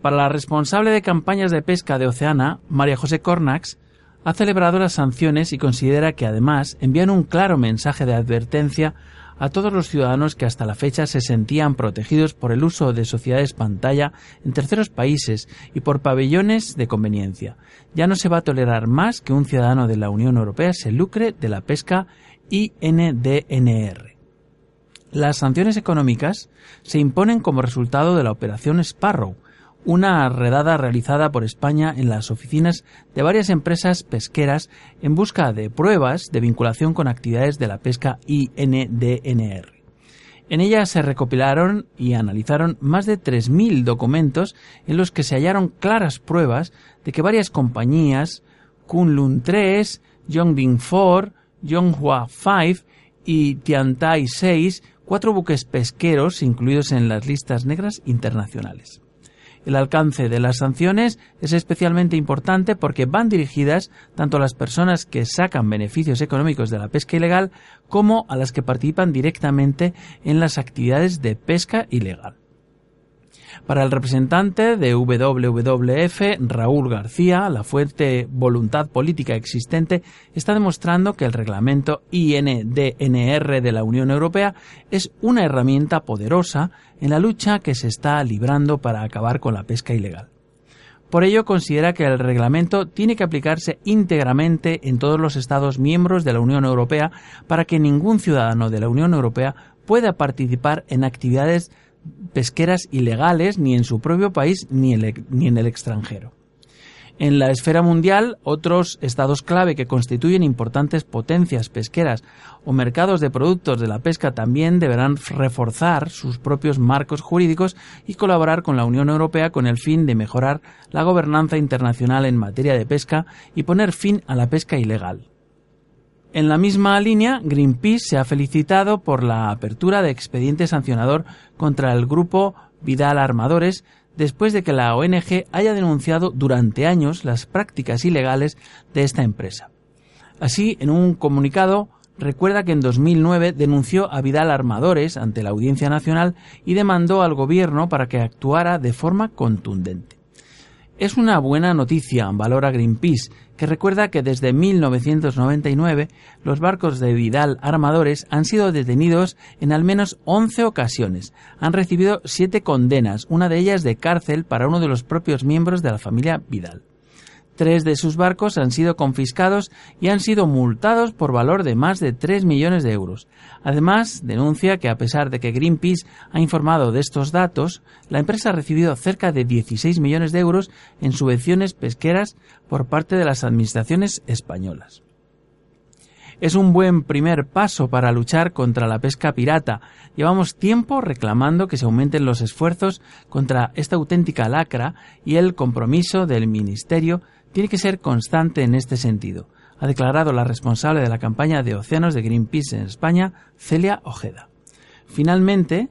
Para la responsable de campañas de pesca de Oceana, María José Cornax, ha celebrado las sanciones y considera que además envían un claro mensaje de advertencia a todos los ciudadanos que hasta la fecha se sentían protegidos por el uso de sociedades pantalla en terceros países y por pabellones de conveniencia. Ya no se va a tolerar más que un ciudadano de la Unión Europea se lucre de la pesca INDNR. Las sanciones económicas se imponen como resultado de la operación Sparrow, una redada realizada por España en las oficinas de varias empresas pesqueras en busca de pruebas de vinculación con actividades de la pesca INDNR. En ella se recopilaron y analizaron más de 3.000 documentos en los que se hallaron claras pruebas de que varias compañías, Kunlun 3, Yongding 4, Yonghua 5 y Tiantai 6, cuatro buques pesqueros incluidos en las listas negras internacionales. El alcance de las sanciones es especialmente importante porque van dirigidas tanto a las personas que sacan beneficios económicos de la pesca ilegal como a las que participan directamente en las actividades de pesca ilegal. Para el representante de WWF, Raúl García, la fuerte voluntad política existente está demostrando que el reglamento INDNR de la Unión Europea es una herramienta poderosa en la lucha que se está librando para acabar con la pesca ilegal. Por ello, considera que el reglamento tiene que aplicarse íntegramente en todos los Estados miembros de la Unión Europea para que ningún ciudadano de la Unión Europea pueda participar en actividades pesqueras ilegales ni en su propio país ni, en el extranjero. En la esfera mundial, otros estados clave que constituyen importantes potencias pesqueras o mercados de productos de la pesca también deberán reforzar sus propios marcos jurídicos y colaborar con la Unión Europea con el fin de mejorar la gobernanza internacional en materia de pesca y poner fin a la pesca ilegal. En la misma línea, Greenpeace se ha felicitado por la apertura de expediente sancionador contra el grupo Vidal Armadores después de que la ONG haya denunciado durante años las prácticas ilegales de esta empresa. Así, en un comunicado, recuerda que en 2009 denunció a Vidal Armadores ante la Audiencia Nacional y demandó al gobierno para que actuara de forma contundente. Es una buena noticia, valora Greenpeace, que recuerda que desde 1999 los barcos de Vidal armadores han sido detenidos en al menos 11 ocasiones. Han recibido siete condenas, una de ellas de cárcel para uno de los propios miembros de la familia Vidal. Tres de sus barcos han sido confiscados y han sido multados por valor de más de 3 millones de euros. Además, denuncia que a pesar de que Greenpeace ha informado de estos datos, la empresa ha recibido cerca de 16 millones de euros en subvenciones pesqueras por parte de las administraciones españolas. Es un buen primer paso para luchar contra la pesca pirata. Llevamos tiempo reclamando que se aumenten los esfuerzos contra esta auténtica lacra y el compromiso del Ministerio tiene que ser constante en este sentido, ha declarado la responsable de la campaña de océanos de Greenpeace en España, Celia Ojeda. Finalmente,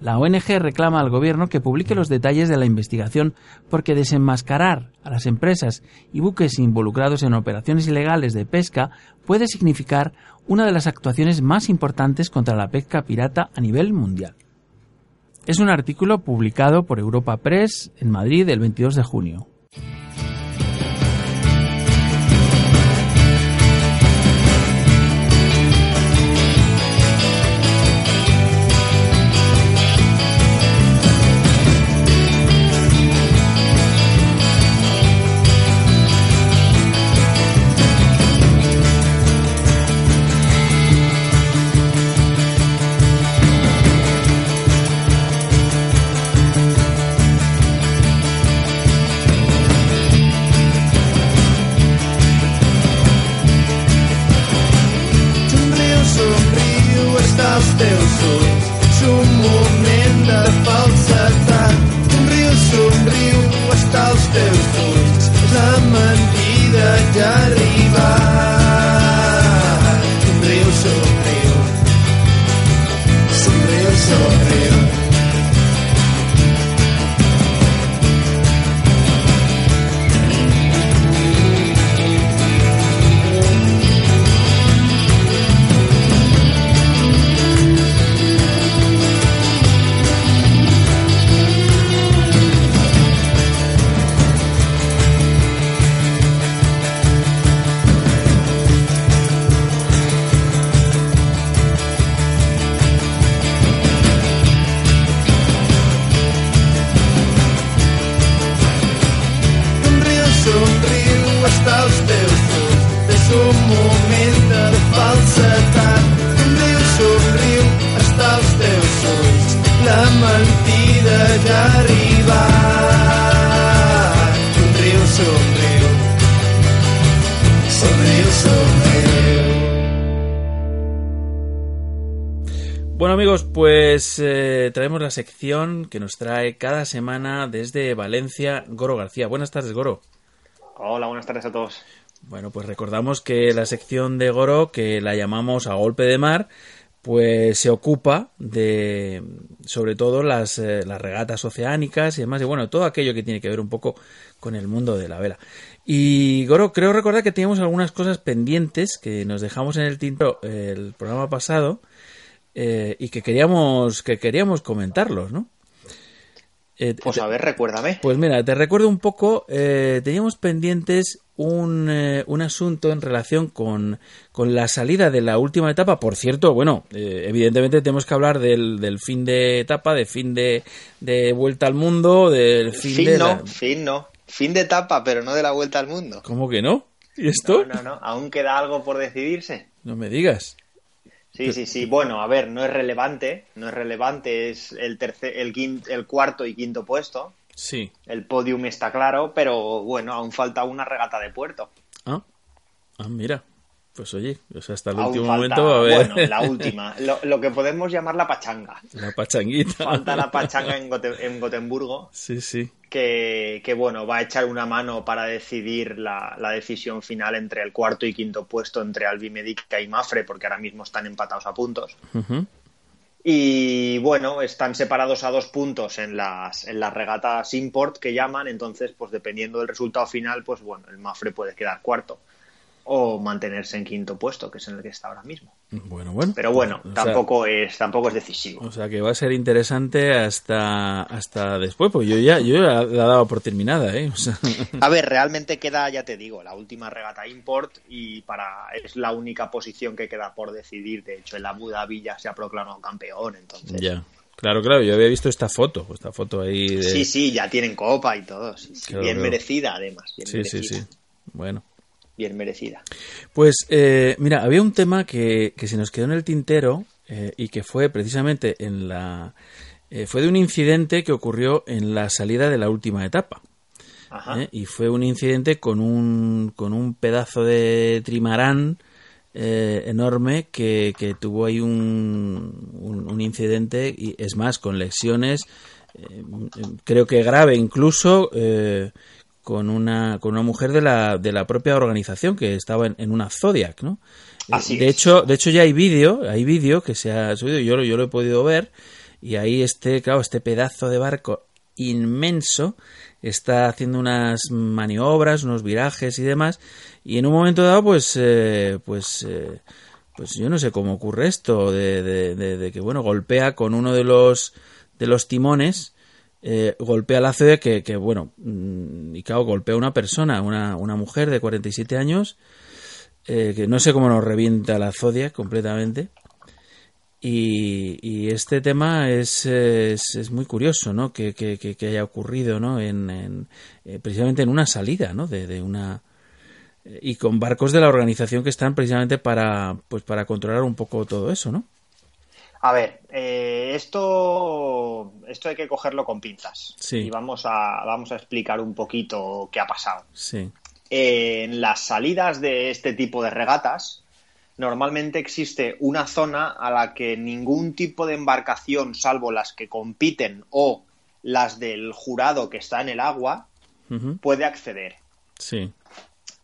la ONG reclama al gobierno que publique los detalles de la investigación porque desenmascarar a las empresas y buques involucrados en operaciones ilegales de pesca puede significar una de las actuaciones más importantes contra la pesca pirata a nivel mundial. Es un artículo publicado por Europa Press en Madrid el 22 de junio. Sección que nos trae cada semana desde Valencia Goro García. Buenas tardes, Goro. Hola, buenas tardes a todos. Bueno, pues recordamos que la sección de Goro, que la llamamos a golpe de mar, pues se ocupa de, sobre todo, las, eh, las regatas oceánicas y demás, y bueno, todo aquello que tiene que ver un poco con el mundo de la vela. Y Goro, creo recordar que teníamos algunas cosas pendientes que nos dejamos en el tintero el programa pasado eh, y que queríamos, que queríamos comentarlos, ¿no? Eh, Pues a ver, recuérdame. pues mira, te recuerdo un poco, eh, teníamos pendientes un, eh, un asunto en relación con, con la salida de la última etapa. Por cierto, bueno, eh, evidentemente tenemos que hablar del, del fin de etapa, de fin de, de vuelta al mundo, del fin, Fin, de no, la- fin no. Fin de etapa, pero no de la vuelta al mundo. ¿Cómo que no? ¿Y esto? No, no, no. Aún queda algo por decidirse. No me digas. Sí, sí, sí. Bueno, a ver, no es relevante. No es relevante. Es el, tercer, el, quin- el cuarto y quinto puesto. Sí. El podium está claro, pero bueno, aún falta una regata de puerto. Ah, ah mira. Pues oye, o sea, hasta el Aún último falta, momento va a haber Bueno, la última. Lo, lo que podemos llamar la pachanga. la pachanguita. Falta la pachanga en, Gote- en Gotemburgo. Sí, sí. Que, que, bueno, va a echar una mano para decidir la, la decisión final entre el cuarto y quinto puesto entre Albimedica y Mafre, porque ahora mismo están empatados a puntos. Y bueno, están separados a dos puntos en las, en las regatas import que llaman, entonces, pues dependiendo del resultado final, pues bueno, el Mafre puede quedar cuarto o mantenerse en quinto puesto, que es en el que está ahora mismo. Bueno, bueno. Pero bueno, O sea, tampoco es, tampoco es decisivo. O sea que va a ser interesante hasta hasta después, pues yo ya yo la he dado por terminada, ¿eh? O sea, A ver, realmente queda, ya te digo, la última regata import y para es la única posición que queda por decidir. De hecho, el Abu Dhabi ya se ha proclamado campeón, entonces. ya. Claro, claro, yo había visto esta foto, esta foto ahí de Sí, sí, ya tienen copa y todo. sí, sí. Claro, bien claro. merecida, además. Bien Sí, sí, sí. Bueno. Bien merecida. Pues eh, mira, había un tema que, que se nos quedó en el tintero eh, y que fue precisamente en la eh, fue de un incidente que ocurrió en la salida de la última etapa. Ajá. ¿eh? y fue un incidente con un, con un pedazo de trimarán eh, enorme que, que tuvo ahí un, un, un incidente y es más con lesiones eh, creo que grave incluso eh, con una con una mujer de la, de la propia organización que estaba en, en una Zodiac ¿no? Así de es. hecho de hecho ya hay vídeo hay vídeo que se ha subido yo, lo- yo lo he podido ver y ahí este claro este pedazo de barco inmenso está haciendo unas maniobras, unos virajes y demás, y en un momento dado, pues, eh, pues, eh, pues yo no sé cómo ocurre esto, de, de- de- de que bueno, golpea con uno de los de los timones, eh, golpea la CD que, que bueno, mm, y claro, golpea a una persona, una, una mujer de 47 años, eh, que no sé cómo nos revienta la Zodiac completamente. Y, este tema es, es, es muy curioso, ¿no? Que, que, que- haya ocurrido, ¿no? En, en, eh, precisamente en una salida, ¿no? De, de una eh, y con barcos de la organización que están precisamente para, pues, para controlar un poco todo eso, ¿no? A ver, eh, esto, esto hay que cogerlo con pinzas. Sí. Y vamos a, vamos a explicar un poquito qué ha pasado. Sí, Eh, en las salidas de este tipo de regatas, normalmente existe una zona a la que ningún tipo de embarcación, salvo las que compiten o las del jurado que está en el agua, puede acceder. sí,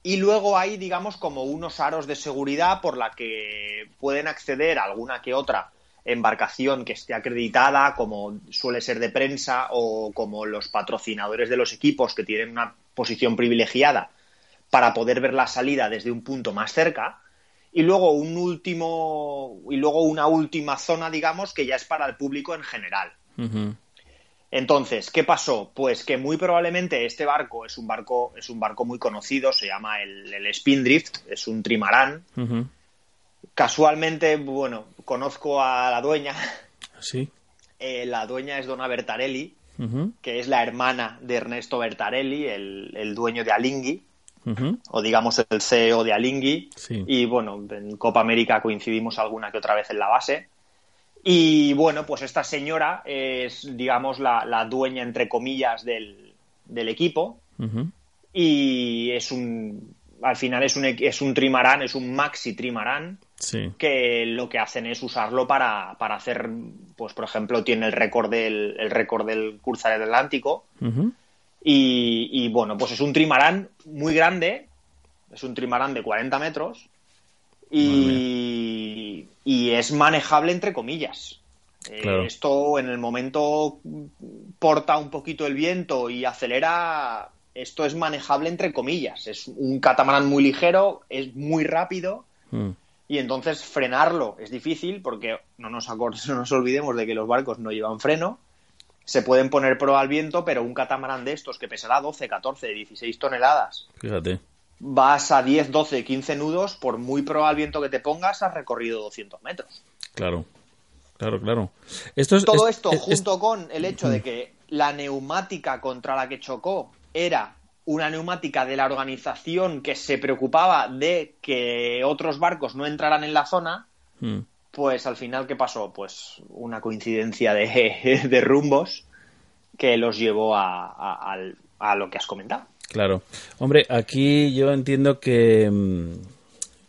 Y luego hay, digamos, como unos aros de seguridad por la que pueden acceder alguna que otra embarcación que esté acreditada, como suele ser de prensa, o como los patrocinadores de los equipos que tienen una posición privilegiada para poder ver la salida desde un punto más cerca. Y luego un último, y luego una última zona, digamos, que ya es para el público en general. Entonces, ¿qué pasó? Pues que muy probablemente este barco es un barco, es un barco muy conocido, se llama el, el Spindrift, es un trimarán. Casualmente, bueno, conozco a la dueña. Sí. Eh, la dueña es Donna Bertarelli, que es la hermana de Ernesto Bertarelli, el, el dueño de Alinghi, o digamos el CEO de Alinghi. Sí. Y bueno, en Copa América coincidimos alguna que otra vez en la base. Y bueno, pues esta señora es, digamos, la, la dueña, entre comillas, del, del equipo. Y es un. Al final es un, es un trimarán, es un maxi trimarán Sí. que lo que hacen es usarlo para, para hacer, pues por ejemplo, tiene el récord del, el récord del el Atlántico. Y, y, bueno, pues es un trimarán muy grande, es un trimarán de 40 metros y, y es manejable entre comillas. Eh. Esto en el momento porta un poquito el viento y acelera, esto es manejable entre comillas. Es un catamarán muy ligero, es muy rápido Mm. Y entonces frenarlo es difícil porque no nos, acor- no nos olvidemos de que los barcos no llevan freno. Se pueden poner pro al viento, pero un catamarán de estos que pesará 12, 14, 16 toneladas, Fíjate. vas a 10, 12, 15 nudos, por muy pro al viento que te pongas, has recorrido 200 metros. Claro. Claro, claro. Esto es, Todo es- esto es- es- junto con el hecho de que la neumática contra la que chocó era una neumática de la organización que se preocupaba de que otros barcos no entraran en la zona, Mm. pues al final, ¿qué pasó? Pues una coincidencia de, de rumbos que los llevó a, a- lo que has comentado. Claro. Hombre, aquí yo entiendo que, mm,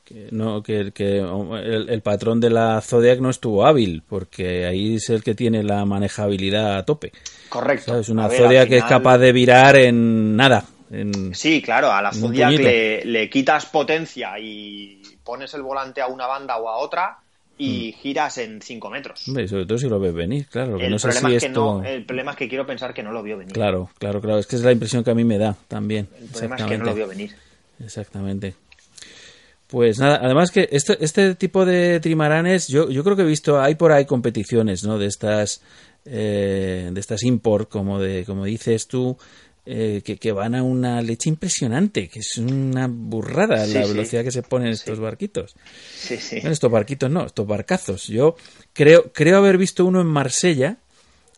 que no que, que el, el patrón de la Zodiac no estuvo hábil, porque ahí es el que tiene la manejabilidad a tope. Correcto. ¿sabes? Una ver, Zodiac que es capaz de virar en nada. En... Sí, claro, a la Zodiac le, le quitas potencia y pones el volante a una banda o a otra y giras en 5 metros. Hombre, sobre todo si lo ves venir, claro. El, no sé problema si es que esto... no, el problema es que quiero pensar que no lo vio venir. Claro, claro, claro. Es que es la impresión que a mí me da también. El problema es que no lo vio venir. Exactamente. Pues nada, además que este, este tipo de trimaranes, yo, yo creo que he visto, hay por ahí competiciones, ¿no? De estas, eh, de estas import, como de, como dices tú, eh, que, que van a una leche impresionante, que es una burrada Sí, la sí. velocidad que se ponen estos barquitos. Sí, sí. Bueno, estos barquitos no, estos barcazos. Yo creo, creo haber visto uno en Marsella,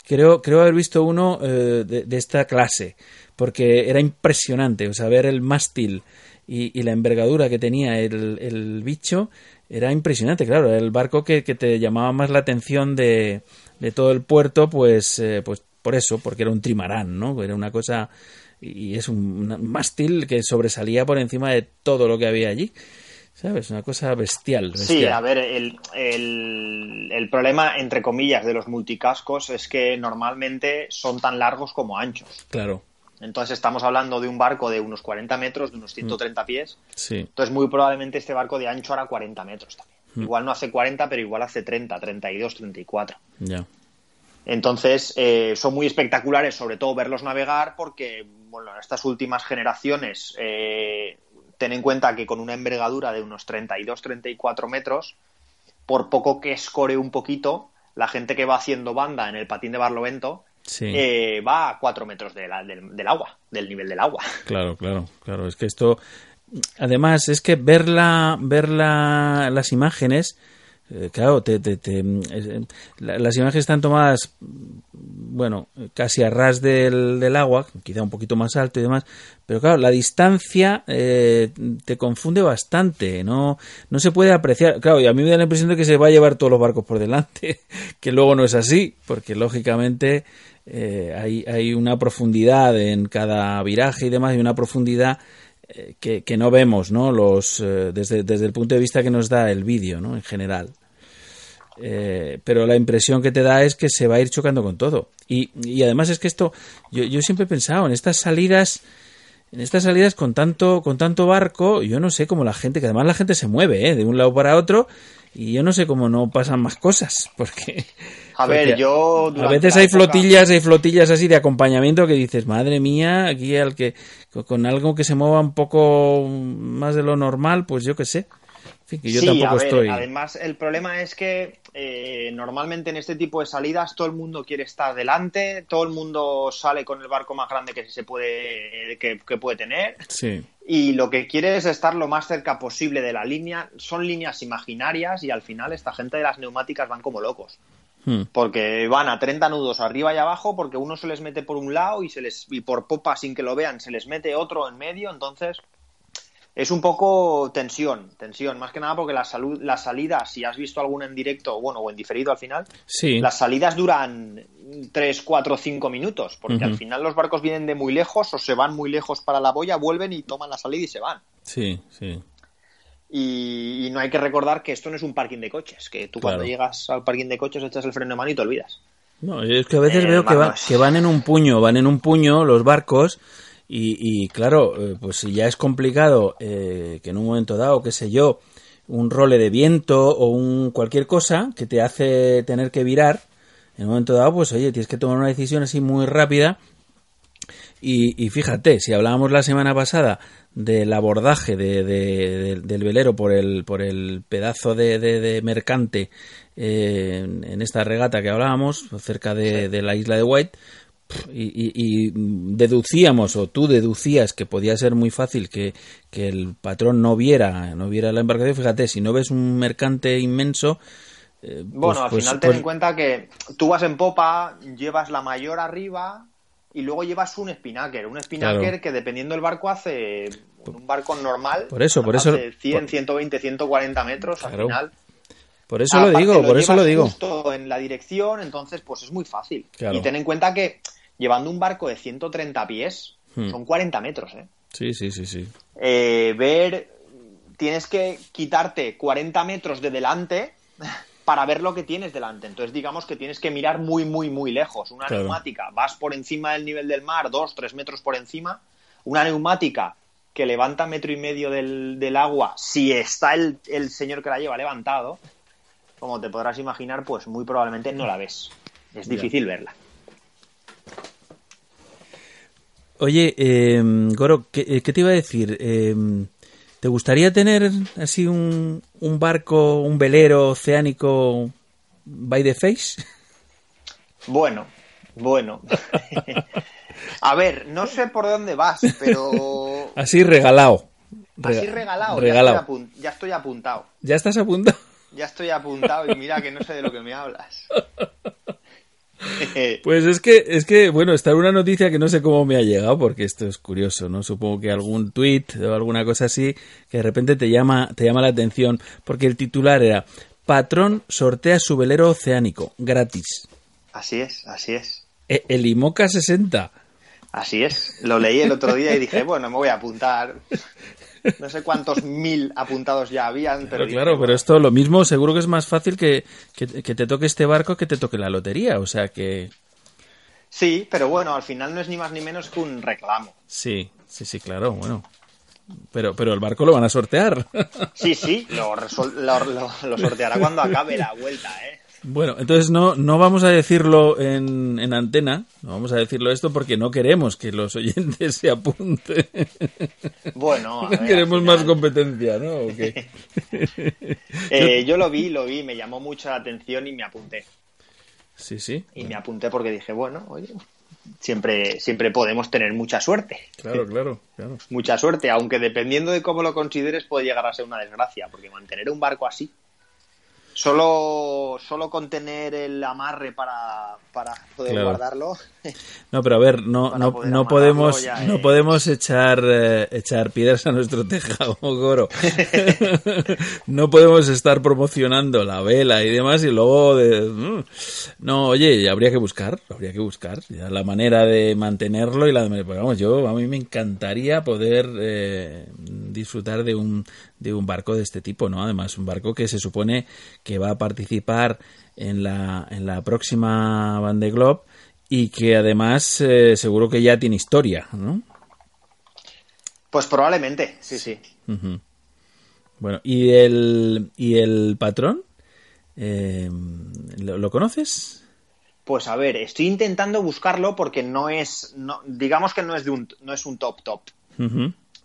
creo, creo haber visto uno eh, de, de esta clase, porque era impresionante, o sea, ver el mástil y, y la envergadura que tenía el, el bicho era impresionante, claro, el barco que, que te llamaba más la atención de, de todo el puerto, pues, eh, pues por eso, porque era un trimarán, ¿no? Era una cosa y es un, mástil que sobresalía por encima de todo lo que había allí. ¿Sabes? Una cosa bestial. Sí, a ver, el, el- el problema, entre comillas, de los multicascos es que normalmente son tan largos como anchos. Claro, Entonces estamos hablando de un barco de unos 40 metros, de unos 130 pies. sí. Entonces muy probablemente este barco de ancho hará 40 metros también. Mm. Igual no hace 40, pero igual hace 30, 32, 34. Ya. Entonces, eh, son muy espectaculares, sobre todo verlos navegar, porque, bueno, estas últimas generaciones, eh, ten en cuenta que con una envergadura de unos 32, 34 metros, por poco que escore un poquito, la gente que va haciendo banda en el patín de Barlovento Sí. eh, va a 4 metros de la- del, del agua, del nivel del agua. Claro, claro, claro. Es que esto. Además, es que ver, la, ver la- las imágenes. Eh, claro, te, te- te- eh, la- las imágenes están tomadas, bueno, casi a ras del, del agua, quizá un poquito más alto y demás, pero claro, la distancia eh, te confunde bastante, no, no se puede apreciar. Claro, y a mí me da la impresión de que se va a llevar todos los barcos por delante, que luego no es así, porque lógicamente eh, hay, hay una profundidad en cada viraje y demás, y una profundidad eh, que, que no vemos, ¿no? Los, eh, desde, desde el punto de vista que nos da el vídeo, ¿no? En general. Eh, pero la impresión que te da es que se va a ir chocando con todo. Y, y además es que esto, yo, yo siempre he pensado en estas salidas, en estas salidas con tanto, con tanto barco, yo no sé cómo la gente, que además la gente se mueve, ¿eh? de un lado para otro, y yo no sé cómo no pasan más cosas, porque... A ver, porque yo A durante veces hay época- flotillas, hay flotillas así de acompañamiento que dices, madre mía, aquí al que con- con algo que se mueva un poco más de lo normal, pues yo qué sé. En fin, que yo sí, tampoco a ver, estoy. Además, el problema es que eh, normalmente en este tipo de salidas todo el mundo quiere estar delante, todo el mundo sale con el barco más grande que se puede que, que puede tener Sí, y lo que quiere es estar lo más cerca posible de la línea. Son líneas imaginarias y al final esta gente de las neumáticas van como locos. Hmm. Porque van a 30 nudos arriba y abajo, porque uno se les mete por un lado y se les y por popa sin que lo vean se les mete otro en medio, entonces es un poco tensión, tensión, más que nada porque la salud, las salidas, si has visto alguna en directo, bueno, o en diferido al final, sí, las salidas duran 3, 4, 5 minutos, porque al final los barcos vienen de muy lejos o se van muy lejos para la boya, vuelven y toman la salida y se van. sí, sí. Y, y no hay que recordar que esto no es un parking de coches, que tú cuando llegas al parking de coches echas el freno de mano y te olvidas. No, es que a veces Eh, veo que, va- que van en un puño, van en un puño los barcos y, y, claro, eh, pues si ya es complicado eh, que en un momento dado, qué sé yo, un role de viento o un cualquier cosa que te hace tener que virar, en un momento dado, pues oye, tienes que tomar una decisión así muy rápida y, y fíjate, si hablábamos la semana pasada del abordaje de- de- de- del velero por el, por el pedazo de, mercante eh, en, en esta regata que hablábamos, cerca de, de la isla de White, y, y- y deducíamos, o tú deducías que podía ser muy fácil que, que el patrón no viera, no viera la embarcación, fíjate, si no ves un mercante inmenso, eh, Bueno, pues- al pues- final ten pues- en cuenta que tú vas en popa, llevas la mayor arriba y luego llevas un spinnaker. Un spinnaker Claro. que dependiendo del barco hace un barco normal. Por eso, por eso- hace 100, por- 120, 140 metros Claro. al final. por eso lo digo, por eso lo digo. justo en la dirección, entonces pues es muy fácil. Claro. Y ten en cuenta que llevando un barco de 130 pies Hmm. son 40 metros, ¿eh? Sí, sí, sí, sí. eh, ver, tienes que quitarte 40 metros de delante para ver lo que tienes delante. Entonces, digamos que tienes que mirar muy, muy, muy lejos. Una Claro. neumática, vas por encima del nivel del mar, dos, tres metros por encima. Una neumática que levanta metro y medio del, del agua, si está el, el señor que la lleva levantado, como te podrás imaginar, pues muy probablemente no la ves. Es difícil verla. Oye, eh, Goro, ¿qué, qué te iba a decir? Eh, ¿Te gustaría tener así un, un barco, un velero oceánico by the face? Bueno, bueno. A ver, no sé por dónde vas, pero Así regalado. así Rega- regalado, regalado. Ya, estoy ya estoy apuntado. ¿Ya estás apuntado? Ya estoy apuntado y mira que no sé de lo que me hablas. Pues es que, es que, bueno, está una noticia que no sé cómo me ha llegado, porque esto es curioso, ¿no? Supongo que algún tweet o alguna cosa así que de repente te llama, te llama la atención, porque el titular era Patrón sortea su velero oceánico, gratis. Así es, así es. E- El IMOCA 60. Así es. Lo leí el otro día y dije, bueno, me voy a apuntar. No sé cuántos mil apuntados ya habían, pero dije, claro, pero esto lo mismo, seguro que es más fácil que, que, que te toque este barco que te toque la lotería. O sea que Sí, pero bueno, al final no es ni más ni menos que un reclamo. sí, sí, sí, claro, bueno. Pero, pero el barco lo van a sortear. Sí, sí, lo, resol- lo, lo- lo sorteará cuando acabe la vuelta, ¿eh? Bueno, entonces no, no vamos a decirlo en, en antena, no vamos a decirlo esto porque no queremos que los oyentes se apunten. Bueno, a ver, queremos final- más competencia, ¿no? ¿O qué? Eh, yo lo vi, lo vi, me llamó mucho la atención y me apunté. Sí, sí. Y me apunté porque dije, bueno, oye, siempre, siempre podemos tener mucha suerte. Claro, claro, claro. Mucha suerte, aunque dependiendo de cómo lo consideres puede llegar a ser una desgracia, porque mantener un barco así, solo, solo con tener el amarre para, para poder Claro. guardarlo, No, pero a ver, no, no, no podemos, ya no es- podemos echar, eh, echar piedras a nuestro tejado, Goro. no podemos estar promocionando la vela y demás y luego de, mm. no, oye, habría que buscar, habría que buscar ya la manera de mantenerlo y la de, pues vamos, yo a mí me encantaría poder eh, disfrutar de un, de un barco de este tipo, ¿no? Además, un barco que se supone que va a participar en la, en la próxima Van de Globe y que además eh, seguro que ya tiene historia, ¿no? Pues probablemente, sí, sí. Bueno, ¿y el, y el patrón? Eh, ¿lo, lo conoces? Pues a ver, estoy intentando buscarlo porque no es, no, digamos que no es de un, no es un top top.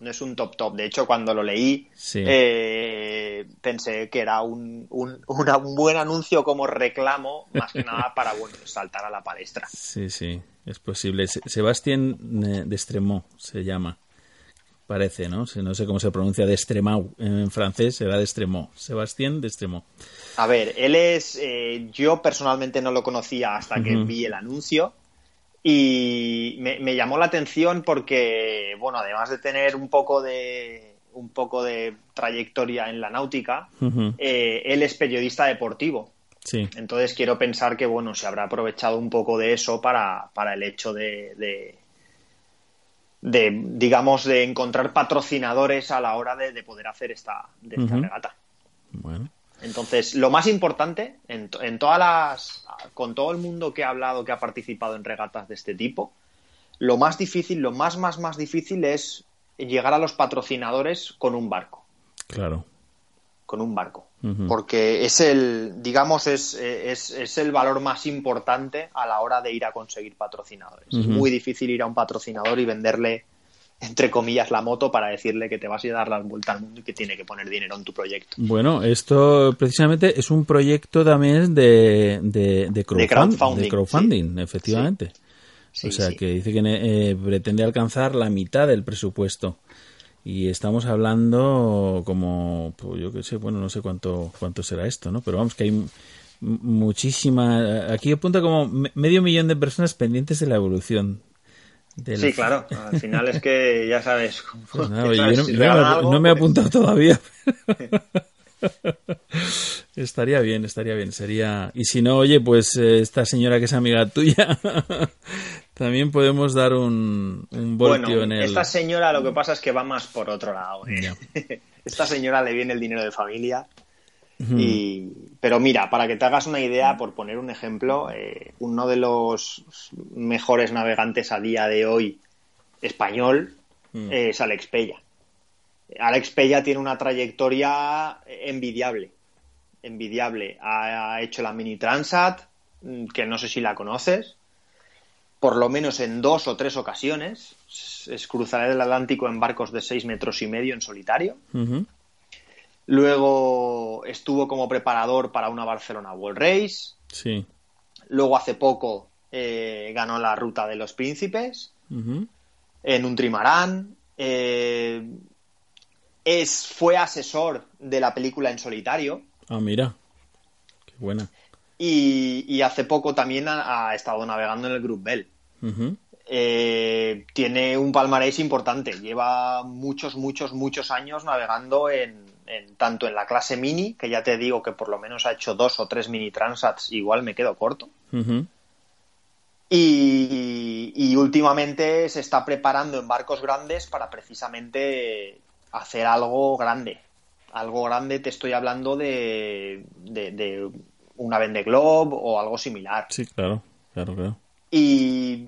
No es un top top. De hecho, cuando lo leí, Sí. eh, pensé que era un, un, una- un buen anuncio como reclamo, más que nada para bueno saltar a la palestra. Sí, sí, es posible. Se- Sebastián eh, Destremaux se llama. Parece, ¿no? No sé cómo se pronuncia Destremaux en francés, será Destremaux. Sebastián Destremaux. A ver, él es, eh, yo personalmente no lo conocía hasta que vi el anuncio y me, me llamó la atención porque, bueno, además de tener un poco de, un poco de trayectoria en la náutica, eh, él es periodista deportivo. Sí, Entonces quiero pensar que, bueno, se habrá aprovechado un poco de eso para, para el hecho de, de, de, digamos, de encontrar patrocinadores a la hora de, de poder hacer esta, de esta Ujú. regata. bueno. Entonces, lo más importante, en, en todas las, con todo el mundo que ha hablado, que ha participado en regatas de este tipo, lo más difícil, lo más, más, más difícil es llegar a los patrocinadores con un barco, Claro. con un barco. Porque es el, digamos, es, es, es el valor más importante a la hora de ir a conseguir patrocinadores. Es muy difícil ir a un patrocinador y venderle, entre comillas, la moto para decirle que te vas a ir a dar la vuelta al mundo y que tiene que poner dinero en tu proyecto. Bueno, esto precisamente es un proyecto también de, de, de, crowdfund- crowdfunding, efectivamente. Sí, o sea, sí. que dice que eh, pretende alcanzar la mitad del presupuesto. Y estamos hablando como, pues, yo qué sé, bueno, no sé cuánto, cuánto será esto, ¿no? Pero vamos, que hay muchísima... Aquí apunta como me- medio millón de personas pendientes de la evolución. Del- Sí, claro. Al final es que ya sabes. Yo no, si yo regalan no- algo, no me he pues- apuntado todavía. estaría bien, estaría bien. Sería. Y si no, oye, pues eh, esta señora que es amiga tuya, también podemos dar un, un voltio Bueno, en el. esta señora lo que pasa es que va más por otro lado. ¿eh? Esta señora le viene el dinero de familia. Y, pero mira, para que te hagas una idea, por poner un ejemplo, eh, uno de los mejores navegantes a día de hoy español Mm. es Alex Pella. Alex Pella tiene una trayectoria envidiable. Envidiable. Ha, ha hecho la Mini Transat, mm, que no sé si la conoces, por lo menos en dos o tres ocasiones. Es, cruzar el Atlántico en barcos de seis metros y medio en solitario. Luego estuvo como preparador para una Barcelona World Race. Sí. Luego hace poco eh, ganó la Ruta de los Príncipes en un trimarán. Eh, es, fue asesor de la película En Solitario. Ah, mira. Qué buena. Y, y hace poco también ha, ha estado navegando en el Group Bell. Eh, tiene un palmarés importante. Lleva muchos, muchos, muchos años navegando en, en- tanto en la clase mini, que ya te digo que por lo menos ha hecho dos o tres mini transats, igual me quedo corto. Y, y últimamente se está preparando en barcos grandes para precisamente hacer algo grande. Algo grande, te estoy hablando de, de, de una Vende Globe o algo similar. Sí, claro. Claro, claro. Y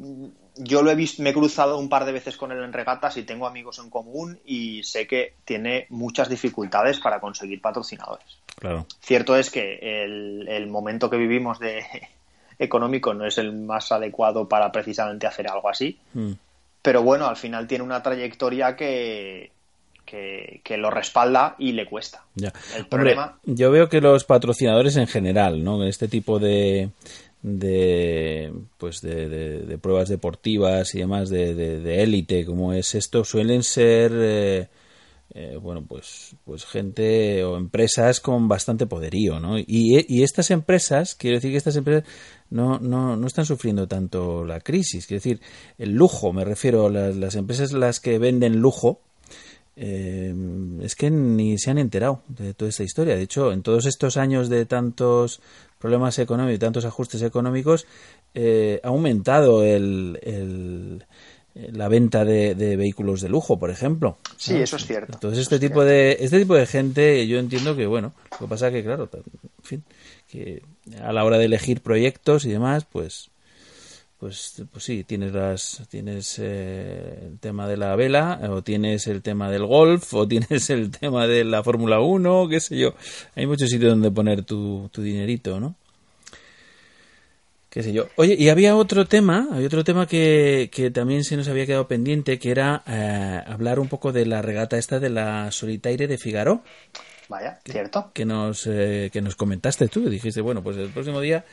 yo lo he visto, me he cruzado un par de veces con él en regatas y tengo amigos en común y sé que tiene muchas dificultades para conseguir patrocinadores. Claro. Cierto es que el, el momento que vivimos de económico no es el más adecuado para precisamente hacer algo así, Mm. pero bueno, al final tiene una trayectoria que, que, que lo respalda y le cuesta. Ya. El Hombre, problema- yo veo que los patrocinadores en general, ¿no? Este tipo de de pues de, de- de pruebas deportivas y demás de, de- de élite como es esto suelen ser eh, eh, bueno pues pues gente o empresas con bastante poderío no y, y estas empresas quiero decir que estas empresas no, no, no están sufriendo tanto la crisis quiero decir el lujo me refiero a las, las empresas las que venden lujo eh, es que ni se han enterado de toda esta historia. De hecho, en todos estos años de tantos problemas económicos, tantos ajustes económicos, eh, ha aumentado el, el- la venta de, de vehículos de lujo, por ejemplo. Sí, eso es cierto. Entonces, este es tipo de este tipo de gente, yo entiendo que bueno, lo que pasa que claro, en fin, que a la hora de elegir proyectos y demás, pues pues, pues sí, tienes las, tienes eh, el tema de la vela, o tienes el tema del golf, o tienes el tema de la Fórmula 1, qué sé yo. Hay muchos sitios donde poner tu, tu dinerito, ¿no? Qué sé yo. Oye, y había otro tema, había otro tema que, que también se nos había quedado pendiente, que era eh, hablar un poco de la regata esta de la Solitaire de Figaro Vaya, cierto. que nos, eh, que nos comentaste tú. Dijiste, bueno, pues el próximo día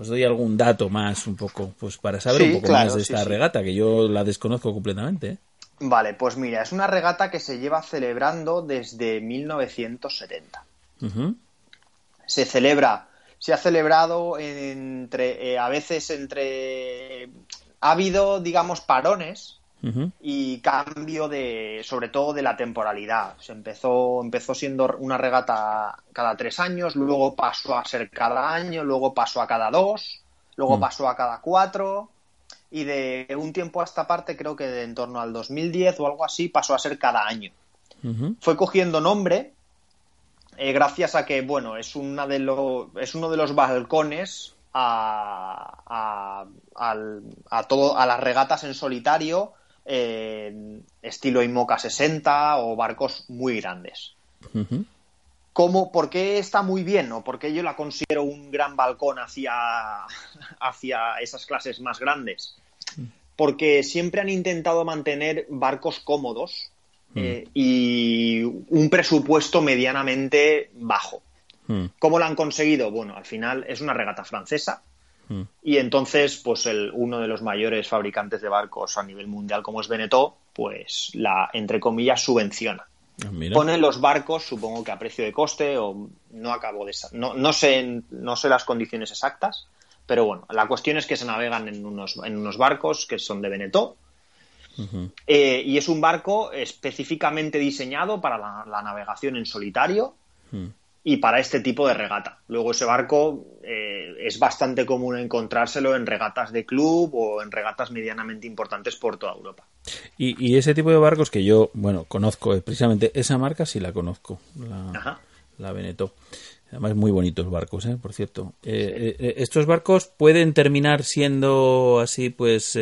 os doy algún dato más un poco, pues para saber Sí, un poco claro, más de esta sí. regata, que yo la desconozco completamente. ¿eh? Vale, pues mira, es una regata que se lleva celebrando desde 1970. Ujú, Se celebra, se ha celebrado entre, eh, a veces entre, ha habido, digamos, parones y cambio de, sobre todo de la temporalidad. Se empezó, empezó siendo una regata cada tres años, luego pasó a ser cada año, luego pasó a cada dos, luego Mm. pasó a cada cuatro y de un tiempo a esta parte, creo que de en torno al 2010 o algo así, pasó a ser cada año. Fue cogiendo nombre eh, gracias a que, bueno, es, una de lo- es uno de los balcones a, a, a todo, a las regatas en solitario, eh, estilo IMOCA 60 o barcos muy grandes. ¿Cómo, ¿Por qué está muy bien o por qué yo la considero un gran balcón hacia, hacia esas clases más grandes? Porque siempre han intentado mantener barcos cómodos eh, y un presupuesto medianamente bajo. Mm, ¿Cómo lo han conseguido? Bueno, al final es una regata francesa mm, y entonces, pues el, uno de los mayores fabricantes de barcos a nivel mundial como es Beneteau, pues la, entre comillas, subvenciona. Ah, mira. pone los barcos, supongo que a precio de coste, o no acabo de no, no sé no sé las condiciones exactas, pero bueno, la cuestión es que se navegan en unos, en unos barcos que son de Beneteau, eh, y es un barco específicamente diseñado para la, la navegación en solitario. Mm. Y para este tipo de regata. Luego ese barco eh, es bastante común encontrárselo en regatas de club o en regatas medianamente importantes por toda Europa. Y, y ese tipo de barcos que yo, bueno, conozco, eh, precisamente esa marca sí la conozco, la, Ajá. la Veneto. Además, muy bonitos barcos, ¿eh? por cierto. Eh, eh, estos barcos pueden terminar siendo así, pues,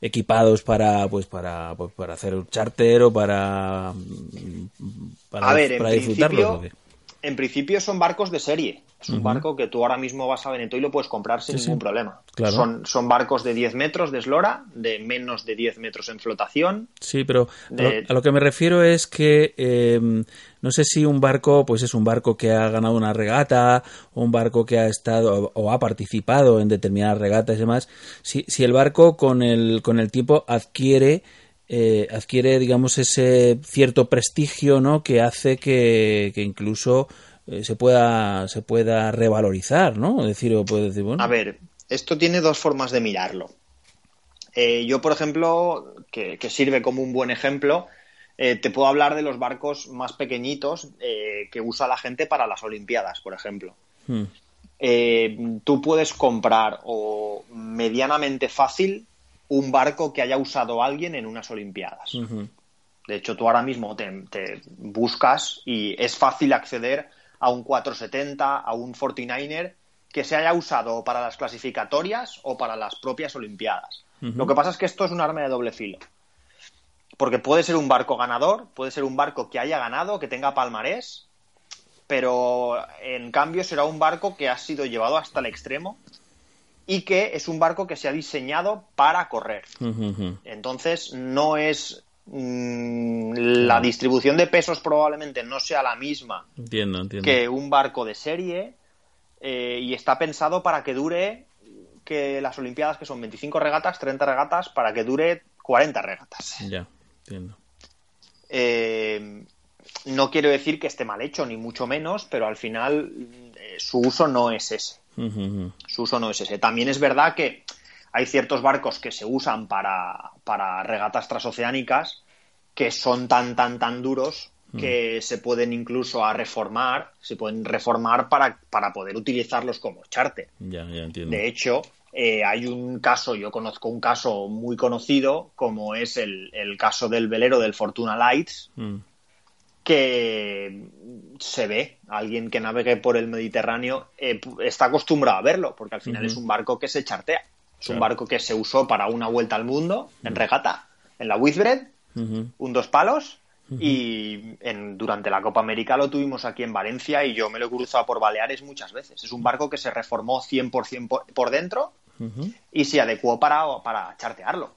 equipados para, pues, para, pues, para hacer un charter o para, mm, para, A ver, en para disfrutarlos. principio- ¿o qué? En principio son barcos de serie. Es un barco que tú ahora mismo vas a Veneto y lo puedes comprar sin Sí, sí. ningún problema. Claro. Son, son barcos de 10 metros de eslora, de menos de 10 metros en flotación. Sí, pero a lo, a lo que me refiero es que eh, no sé si un barco, pues es un barco que ha ganado una regata, un barco que ha estado o ha participado en determinadas regatas y demás. Si, si el barco con el, con el tiempo adquiere, eh, adquiere, digamos, ese cierto prestigio, ¿no? Que hace que, que incluso eh, se pueda, se pueda revalorizar, ¿no? Es decir, o puede decir, bueno, A ver, esto tiene dos formas de mirarlo. Eh, yo, por ejemplo, que, que sirve como un buen ejemplo, te puedo hablar de los barcos más pequeñitos que usa la gente para las Olimpiadas, por ejemplo. mm, eh, tú puedes comprar o medianamente fácil un barco que haya usado alguien en unas Olimpiadas. De hecho, tú ahora mismo te, te buscas y es fácil acceder a un 470, a un 49er que se haya usado para las clasificatorias o para las propias Olimpiadas. Lo que pasa es que esto es un arma de doble filo. Porque puede ser un barco ganador, puede ser un barco que haya ganado, que tenga palmarés, pero en cambio será un barco que ha sido llevado hasta el extremo y que es un barco que se ha diseñado para correr. Entonces, no es. mm, la distribución de pesos probablemente no sea la misma Entiendo, entiendo. que un barco de serie eh, y está pensado para que dure que las Olimpiadas, que son 25 regatas, 30 regatas, para que dure 40 regatas. Ya, entiendo. Eh, no quiero decir que esté mal hecho, ni mucho menos, pero al final eh, su uso no es ese. Su uso no es ese. También es verdad que hay ciertos barcos que se usan para, para regatas transoceánicas que son tan, tan, tan duros que se pueden incluso a reformar, se pueden reformar para, para poder utilizarlos como charter. Ya, ya entiendo. De hecho, eh, hay un caso, yo conozco un caso muy conocido, como es el, el caso del velero del Fortuna Lights, Mm, que se ve, alguien que navegue por el Mediterráneo eh, está acostumbrado a verlo, porque al final es un barco que se chartea. Es un barco que se usó para una vuelta al mundo en regata, en la Whitbread, un dos palos. Y en, durante la Copa América lo tuvimos aquí en Valencia y yo me lo he cruzado por Baleares muchas veces. Es un barco que se reformó 100% por, por dentro y se adecuó para, para chartearlo.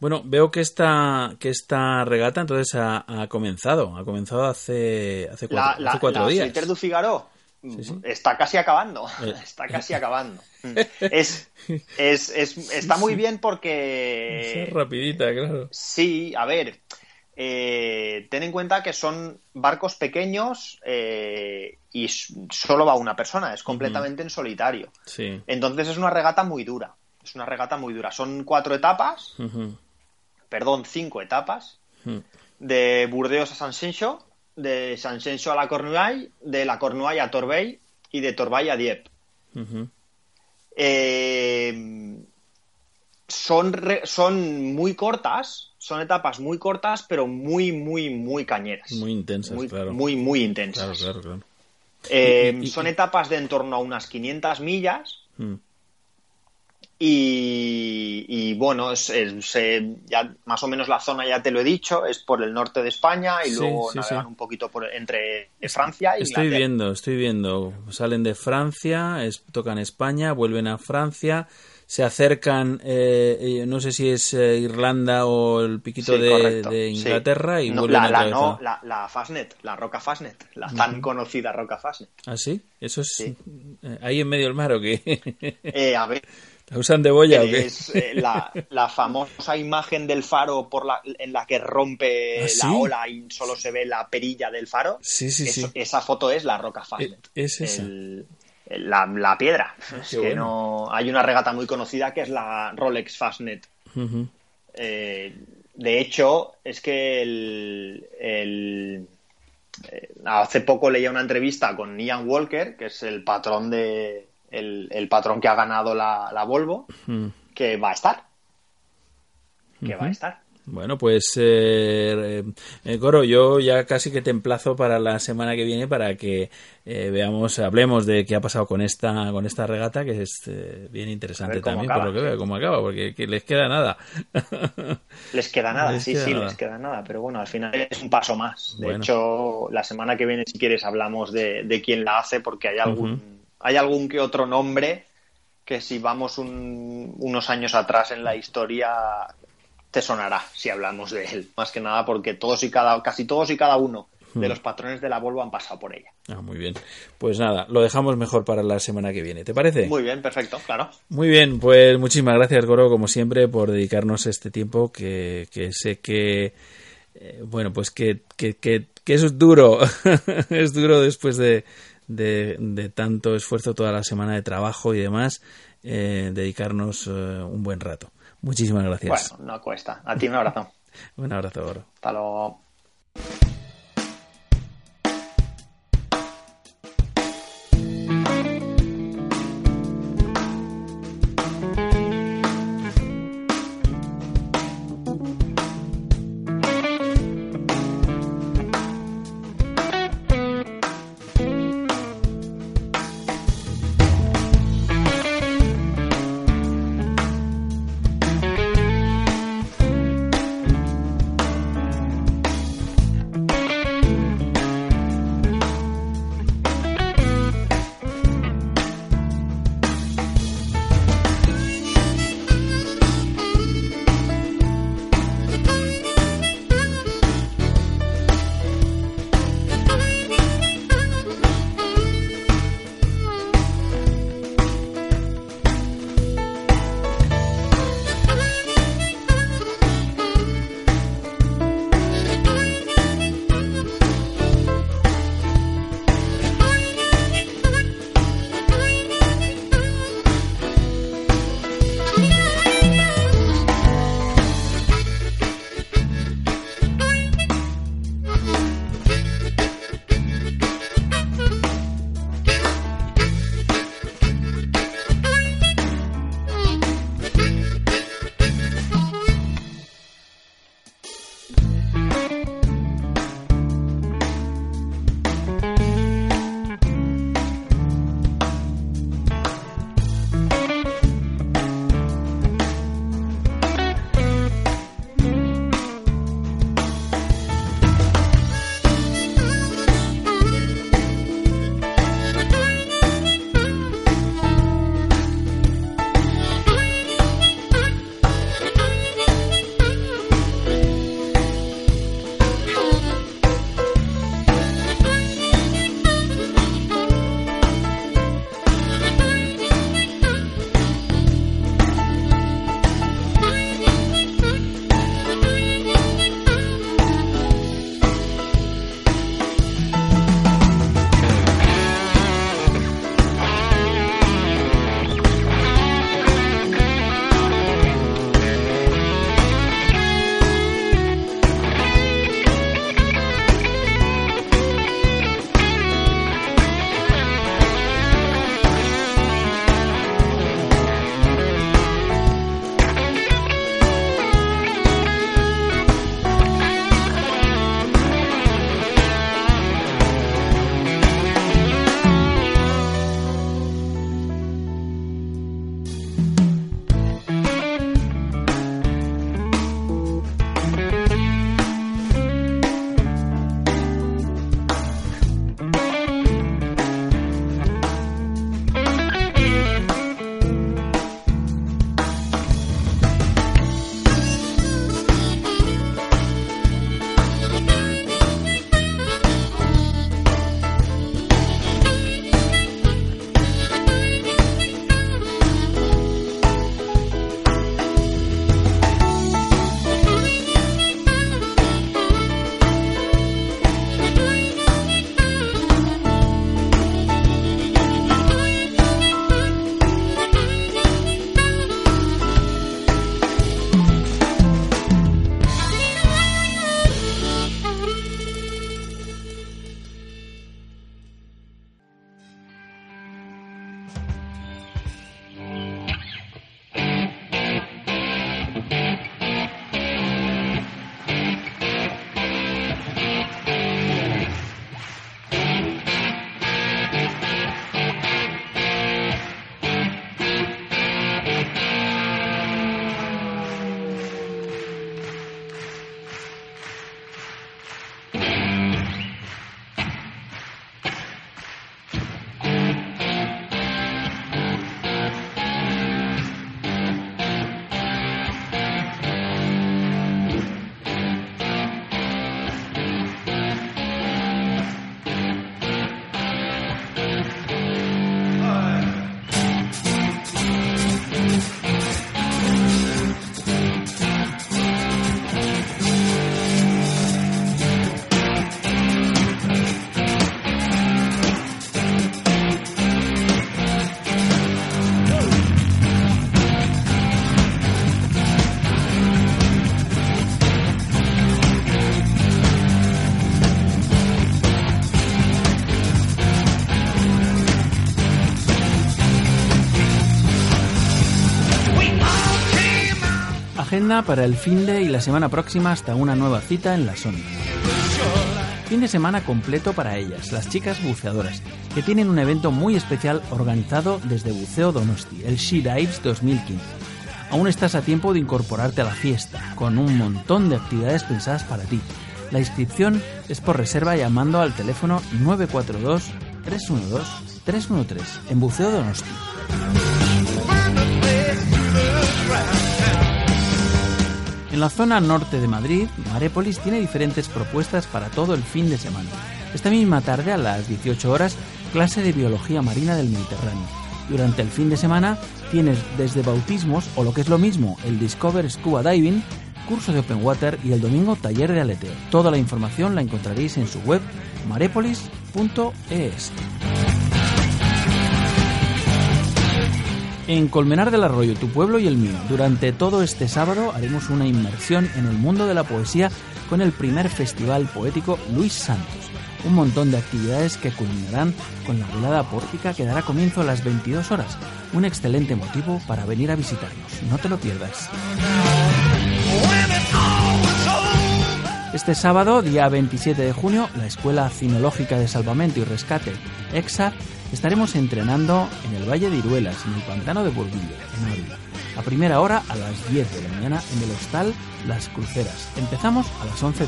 Bueno, veo que esta, que esta regata entonces ha, ha comenzado. Ha comenzado hace, hace La, cuatro, la, hace cuatro la días. Solitaire du Figaro sí. está casi acabando. Eh. Está casi acabando. Es, es, es- está muy bien porque... Es rapidita, claro. Sí, a ver, eh, ten en cuenta que son barcos pequeños eh, y solo va una persona, es completamente en solitario. Sí. Entonces es una regata muy dura. Es una regata muy dura. Son cuatro etapas, perdón, cinco etapas, de Burdeos a Sanxenxo, de Sanxenxo a la Cornouaille, de la Cornouaille a Torbay y de Torbay a Dieppe. Eh, son, re- son muy cortas, son etapas muy cortas, pero muy, muy, muy cañeras. Muy intensas, muy, claro. Muy, muy intensas. Claro, claro, claro. Eh, Y- y- son etapas de en torno a unas 500 millas Mm. Y, y bueno, es, es, eh, ya más o menos la zona ya te lo he dicho, es por el norte de España y Sí, luego sí, navegan sí. un poquito por, entre Francia y Estoy Inglaterra. viendo, estoy viendo. Salen de Francia, es- tocan España, vuelven a Francia, se acercan, eh, eh, no sé si es eh, Irlanda o el piquito Sí, de, sí. Inglaterra y No, vuelven la, otra la, no, a- la, la Fastnet, la Roca Fastnet, la tan conocida Roca Fastnet. ¿Ah, sí? ¿Eso es Sí. eh, ahí en medio del mar o qué? Eh, a ver, ¿La usan de boya o qué? es eh, la, la famosa imagen del faro por la, en la que rompe ¿Ah, sí? la ola y solo se ve la perilla del faro. Sí, sí, sí. Esa foto es la Roca Fastnet. Eh, es esa. El- la, la piedra. es qué que bueno. no, hay una regata muy conocida que es la Rolex Fastnet. Eh, de hecho, es que el, el- eh, hace poco leía una entrevista con Ian Walker, que es el patrón de el, el patrón que ha ganado la, la Volvo, Mm. que va a estar. Que va a estar. Bueno, pues, eh, eh, Coro, yo ya casi que te emplazo para la semana que viene para que eh, veamos, hablemos de qué ha pasado con esta, con esta regata, que es eh, bien interesante también, acaba, por lo que veo, cómo acaba, porque que les queda nada. Les queda nada, Les sí, queda sí, nada. les queda nada, pero bueno, al final es un paso más. De Bueno. hecho, la semana que viene, si quieres, hablamos de, de quién la hace, porque hay algún, hay algún que otro nombre que si vamos un- unos años atrás en la historia te sonará si hablamos de él. Más que nada porque todos y cada, casi todos y cada uno de los patrones de la Volvo han pasado por ella. Ah, muy bien. Pues nada, lo dejamos mejor para la semana que viene. ¿Te parece? Muy bien, perfecto, claro. Muy bien, pues muchísimas gracias, Goro, como siempre, por dedicarnos este tiempo que, que sé que, eh, bueno, pues que, que, que, que es duro, es duro después de, de, de tanto esfuerzo toda la semana de trabajo y demás, eh, dedicarnos eh, un buen rato. Muchísimas gracias. Bueno, no cuesta. A ti un abrazo. Un abrazo, Goro. Hasta luego. Agenda para el fin de y la semana próxima hasta una nueva cita en la Sony. Fin de semana completo para ellas, las chicas buceadoras, que tienen un evento muy especial organizado desde Buceo Donosti, el She Dives 2015. Aún estás a tiempo de incorporarte a la fiesta, con un montón de actividades pensadas para ti. La inscripción es por reserva llamando al teléfono 942-312-313 en Buceo Donosti. En la zona norte de Madrid, Marépolis tiene diferentes propuestas para todo el fin de semana. Esta misma tarde, a las 18 horas, clase de biología marina del Mediterráneo. Durante el fin de semana tienes desde bautismos o lo que es lo mismo, el Discover Scuba Diving, curso de Open Water y el domingo taller de aleteo. Toda la información la encontraréis en su web marepolis.es. En Colmenar del Arroyo, tu pueblo y el mío, durante todo este sábado haremos una inmersión en el mundo de la poesía con el primer festival poético Luis Santos. Un montón de actividades que culminarán con la velada pórtica que dará comienzo a las 22 horas. Un excelente motivo para venir a visitarnos. No te lo pierdas. Este sábado, día 27 de junio, la Escuela Cinológica de Salvamento y Rescate, EXA, estaremos entrenando en el Valle de Iruelas, en el Pantano de Burguillo, en Ávila. A primera hora, a las 10 de la mañana, en el hostal Las Cruceras. Empezamos a las 11.30.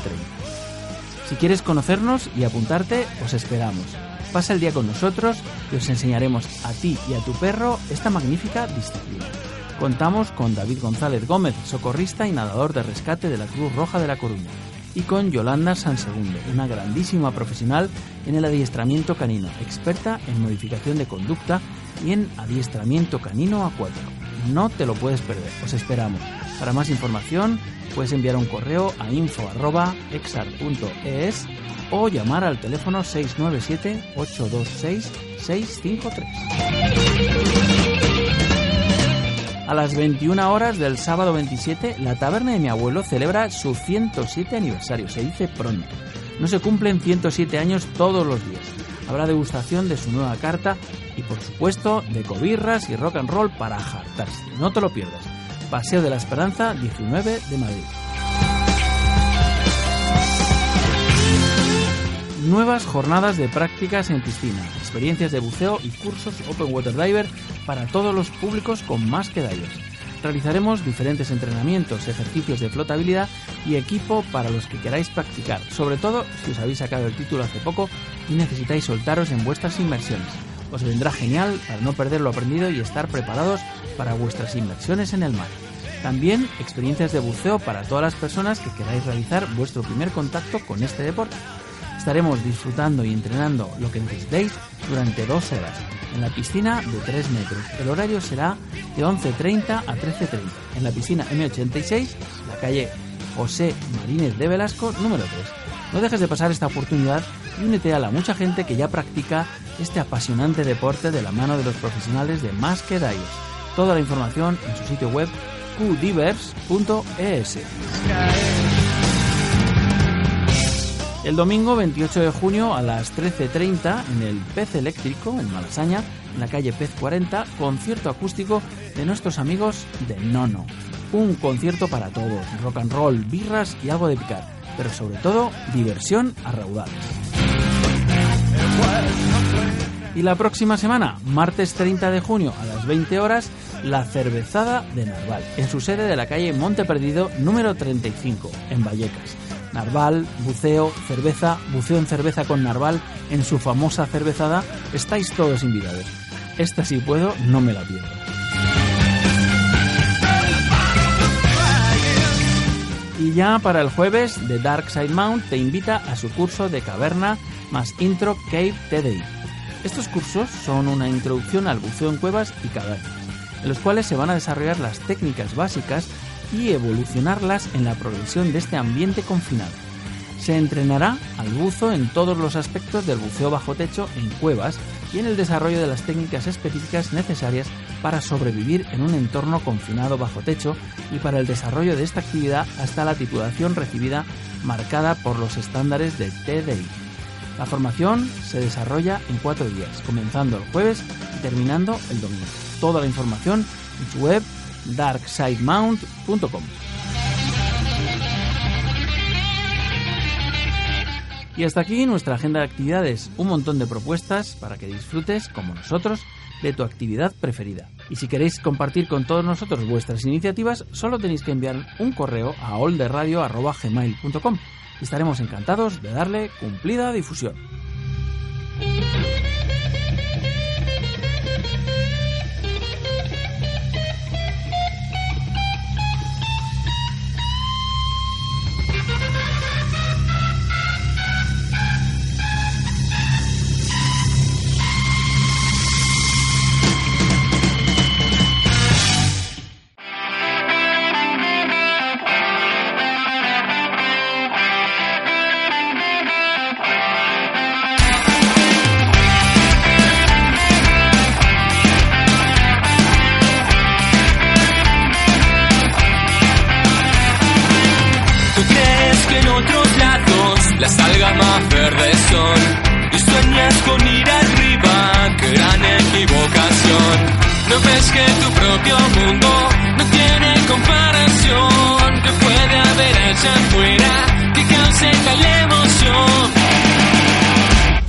Si quieres conocernos y apuntarte, os esperamos. Pasa el día con nosotros y os enseñaremos a ti y a tu perro esta magnífica disciplina. Contamos con David González Gómez, socorrista y nadador de rescate de la Cruz Roja de La Coruña, y con Yolanda Sansegundo, una grandísima profesional en el adiestramiento canino, experta en modificación de conducta y en adiestramiento canino acuático. No te lo puedes perder, os esperamos. Para más información puedes enviar un correo a info.exar.es o llamar al teléfono 697-826-653. A las 21 horas del sábado 27, la taberna de mi abuelo celebra su 107 aniversario. Se dice pronto. No se cumplen 107 años todos los días. Habrá degustación de su nueva carta y, por supuesto, de cobirras y rock and roll para jartarse. No te lo pierdas. Paseo de la Esperanza, 19 de Madrid. Nuevas jornadas de prácticas en piscina, experiencias de buceo y cursos Open Water Diver para todos los públicos con más que divers. Realizaremos diferentes entrenamientos, ejercicios de flotabilidad y equipo para los que queráis practicar, sobre todo si os habéis sacado el título hace poco y necesitáis soltaros en vuestras inmersiones. Os vendrá genial para no perder lo aprendido y estar preparados para vuestras inmersiones en el mar. También experiencias de buceo para todas las personas que queráis realizar vuestro primer contacto con este deporte. Estaremos disfrutando y entrenando lo que necesitéis durante dos horas en la piscina de 3 metros. El horario será de 11.30 a 13.30 en la piscina M86, la calle José Marínez de Velasco, número 3. No dejes de pasar esta oportunidad y únete a la mucha gente que ya practica este apasionante deporte de la mano de los profesionales de Más que Divers. Toda la información en su sitio web qdivers.es. El domingo 28 de junio a las 13.30 en el Pez Eléctrico, en Malasaña, en la calle Pez 40, concierto acústico de nuestros amigos de Nono. Un concierto para todos, rock and roll, birras y algo de picar, pero sobre todo diversión a raudales. Y la próxima semana, martes 30 de junio a las 20 horas, la cervezada de Narval, en su sede de la calle Monte Perdido número 35, en Vallecas. Narval, buceo, cerveza, buceo en cerveza con Narval, en su famosa cervezada, estáis todos invitados. Esta si puedo, no me la pierdo. Y ya para el jueves, The Dark Side Mount te invita a su curso de caverna más intro Cave TDI. Estos cursos son una introducción al buceo en cuevas y cavernas, en los cuales se van a desarrollar las técnicas básicas y evolucionarlas en la progresión de este ambiente confinado. Se entrenará al buzo en todos los aspectos del buceo bajo techo en cuevas y en el desarrollo de las técnicas específicas necesarias para sobrevivir en un entorno confinado bajo techo y para el desarrollo de esta actividad hasta la titulación recibida marcada por los estándares de TDI. La formación se desarrolla en cuatro días, comenzando el jueves y terminando el domingo. Toda la información en su web darksidemount.com. Y hasta aquí nuestra agenda de actividades, un montón de propuestas para que disfrutes, como nosotros, de tu actividad preferida. Y si queréis compartir con todos nosotros vuestras iniciativas, solo tenéis que enviar un correo a olderradio.gmail.com y estaremos encantados de darle cumplida difusión. Con ir arriba, gran equivocación. No ves que tu propio mundo no tiene comparación, que puede haber allá afuera que cause tal emoción.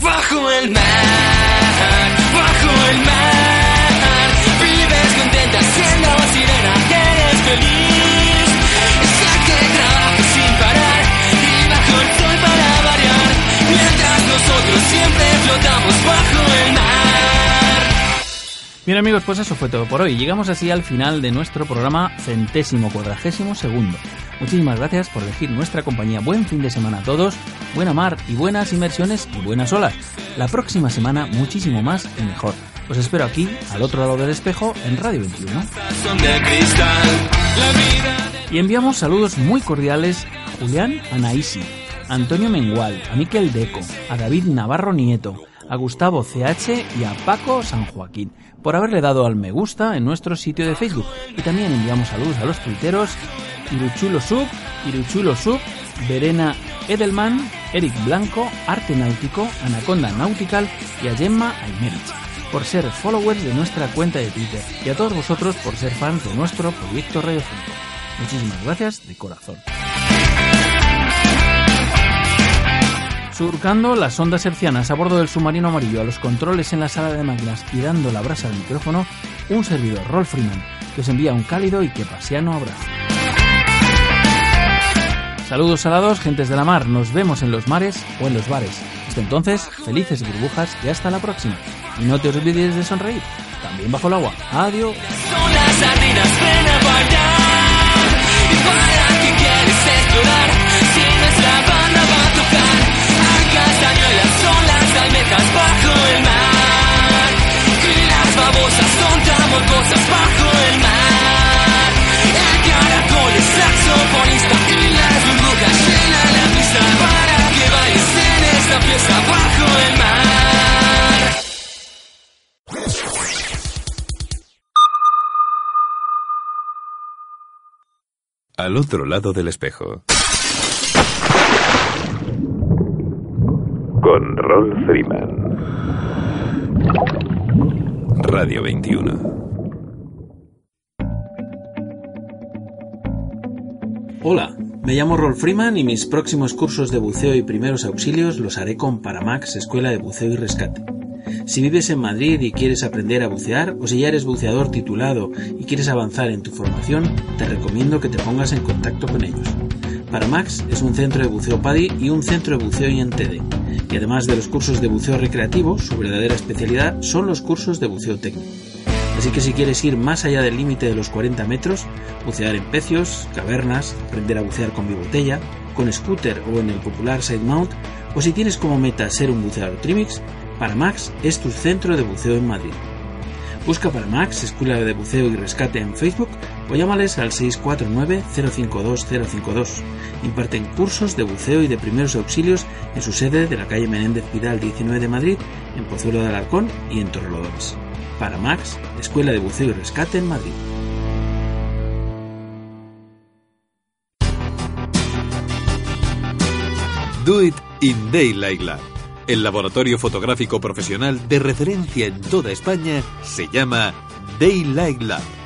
Bajo el mar, bajo el mar, vives contenta siendo sirena, eres feliz. Sé que trabajas sin parar y bajo el sol para variar, mientras nosotros siempre flotamos bajo el mar. Bien amigos, pues eso fue todo por hoy. Llegamos así al final de nuestro programa centésimo cuadragésimo segundo. Muchísimas gracias por elegir nuestra compañía. Buen fin de semana a todos, buena mar y buenas inmersiones y buenas olas. La próxima semana muchísimo más y mejor. Os espero aquí, al otro lado del espejo, en Radio 21. Son de cristal, la vida Y enviamos saludos muy cordiales a Julián Anaisi, Antonio Mengual, a Miquel Deco, a David Navarro Nieto, a Gustavo CH y a Paco San Joaquín por haberle dado al me gusta en nuestro sitio de Facebook. Y también enviamos saludos a los tuiteros Iruchulo Sub, Iruchulo Sub, Verena Edelman, Eric Blanco, Arte Náutico, Anaconda Nautical y a Gemma Aymerich por ser followers de nuestra cuenta de Twitter y a todos vosotros por ser fans de nuestro proyecto radiofónico. Muchísimas gracias de corazón. Surcando las ondas hercianas a bordo del submarino amarillo a los controles en la sala de máquinas y dando la brasa al micrófono, un servidor, Rolf Freeman, que os envía un cálido y que pasiano abrazo. Saludos salados, gentes de la mar, nos vemos en los mares o en los bares. Hasta entonces, felices burbujas y hasta la próxima. Y no te olvides de sonreír, también bajo el agua. Adiós. Si nuestra banda va a tocar. Bajo el mar. Y las babosas son tan bajo el mar. El caracol es saxofonista y las burbujas llenan la pista para que bailes en esta fiesta bajo el mar. Al otro lado del espejo. Con Rolf Freeman. Radio 21. Hola, me llamo Rolf Freeman y mis próximos cursos de buceo y primeros auxilios los haré con Paramax Escuela de Buceo y Rescate. Si vives en Madrid y quieres aprender a bucear, o si ya eres buceador titulado y quieres avanzar en tu formación, te recomiendo que te pongas en contacto con ellos. Paramax es un centro de buceo PADI y un centro de buceo INTD, y además de los cursos de buceo recreativo, su verdadera especialidad son los cursos de buceo técnico. Así que si quieres ir más allá del límite de los 40 metros, bucear en pecios, cavernas, aprender a bucear con bibotella, con scooter o en el popular side mount, o si tienes como meta ser un buceador trimix, Paramax es tu centro de buceo en Madrid. Busca Paramax, Escuela de Buceo y Rescate en Facebook o llámales al 649-052-052. Imparten cursos de buceo y de primeros auxilios en su sede de la calle Menéndez Pidal 19 de Madrid, en Pozuelo de Alarcón y en Torrelodones. Paramax, Escuela de Buceo y Rescate en Madrid. Do It in Daylight Lab. El laboratorio fotográfico profesional de referencia en toda España se llama Daylight Lab.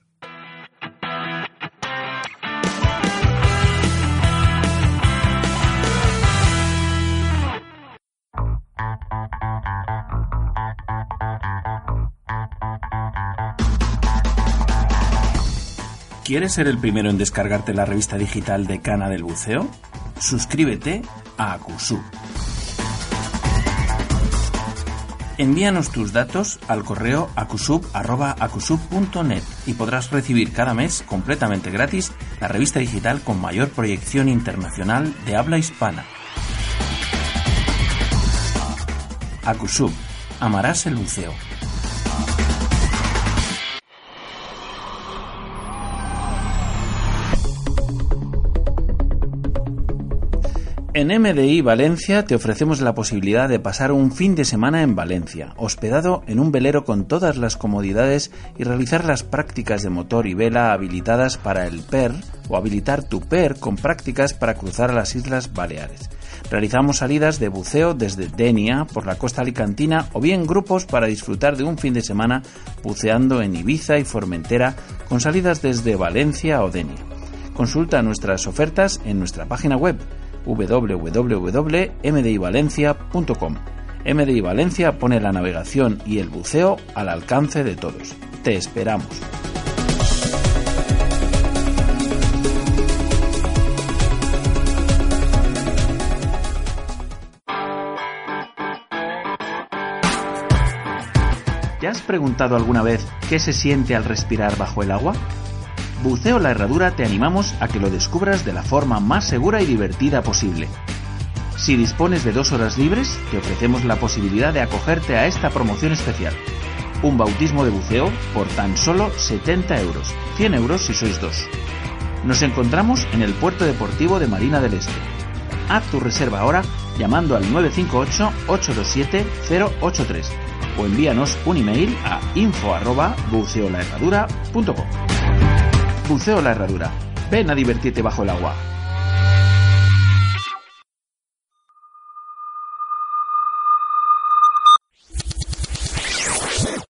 ¿Quieres ser el primero en descargarte la revista digital de Cana del Buceo? Suscríbete a Acusub. Envíanos tus datos al correo acusub.acusub.net y podrás recibir cada mes completamente gratis la revista digital con mayor proyección internacional de habla hispana. Acusub. Amarás el buceo. En MDI Valencia te ofrecemos la posibilidad de pasar un fin de semana en Valencia, hospedado en un velero con todas las comodidades y realizar las prácticas de motor y vela habilitadas para el PER o habilitar tu PER con prácticas para cruzar a las Islas Baleares. Realizamos salidas de buceo desde Denia por la costa alicantina o bien grupos para disfrutar de un fin de semana buceando en Ibiza y Formentera con salidas desde Valencia o Denia. Consulta nuestras ofertas en nuestra página web www.mdivalencia.com. MDI Valencia pone la navegación y el buceo al alcance de todos. Te esperamos. ¿Te has preguntado alguna vez qué se siente al respirar bajo el agua? Buceo La Herradura te animamos a que lo descubras de la forma más segura y divertida posible. Si dispones de dos horas libres, te ofrecemos la posibilidad de acogerte a esta promoción especial. Un bautismo de buceo por tan solo 70 euros, 100 euros si sois dos. Nos encontramos en el puerto deportivo de Marina del Este. Haz tu reserva ahora llamando al 958-827-083 o envíanos un email a info.buceolaherradura.com. Buceo La Herradura. Ven a divertirte bajo el agua.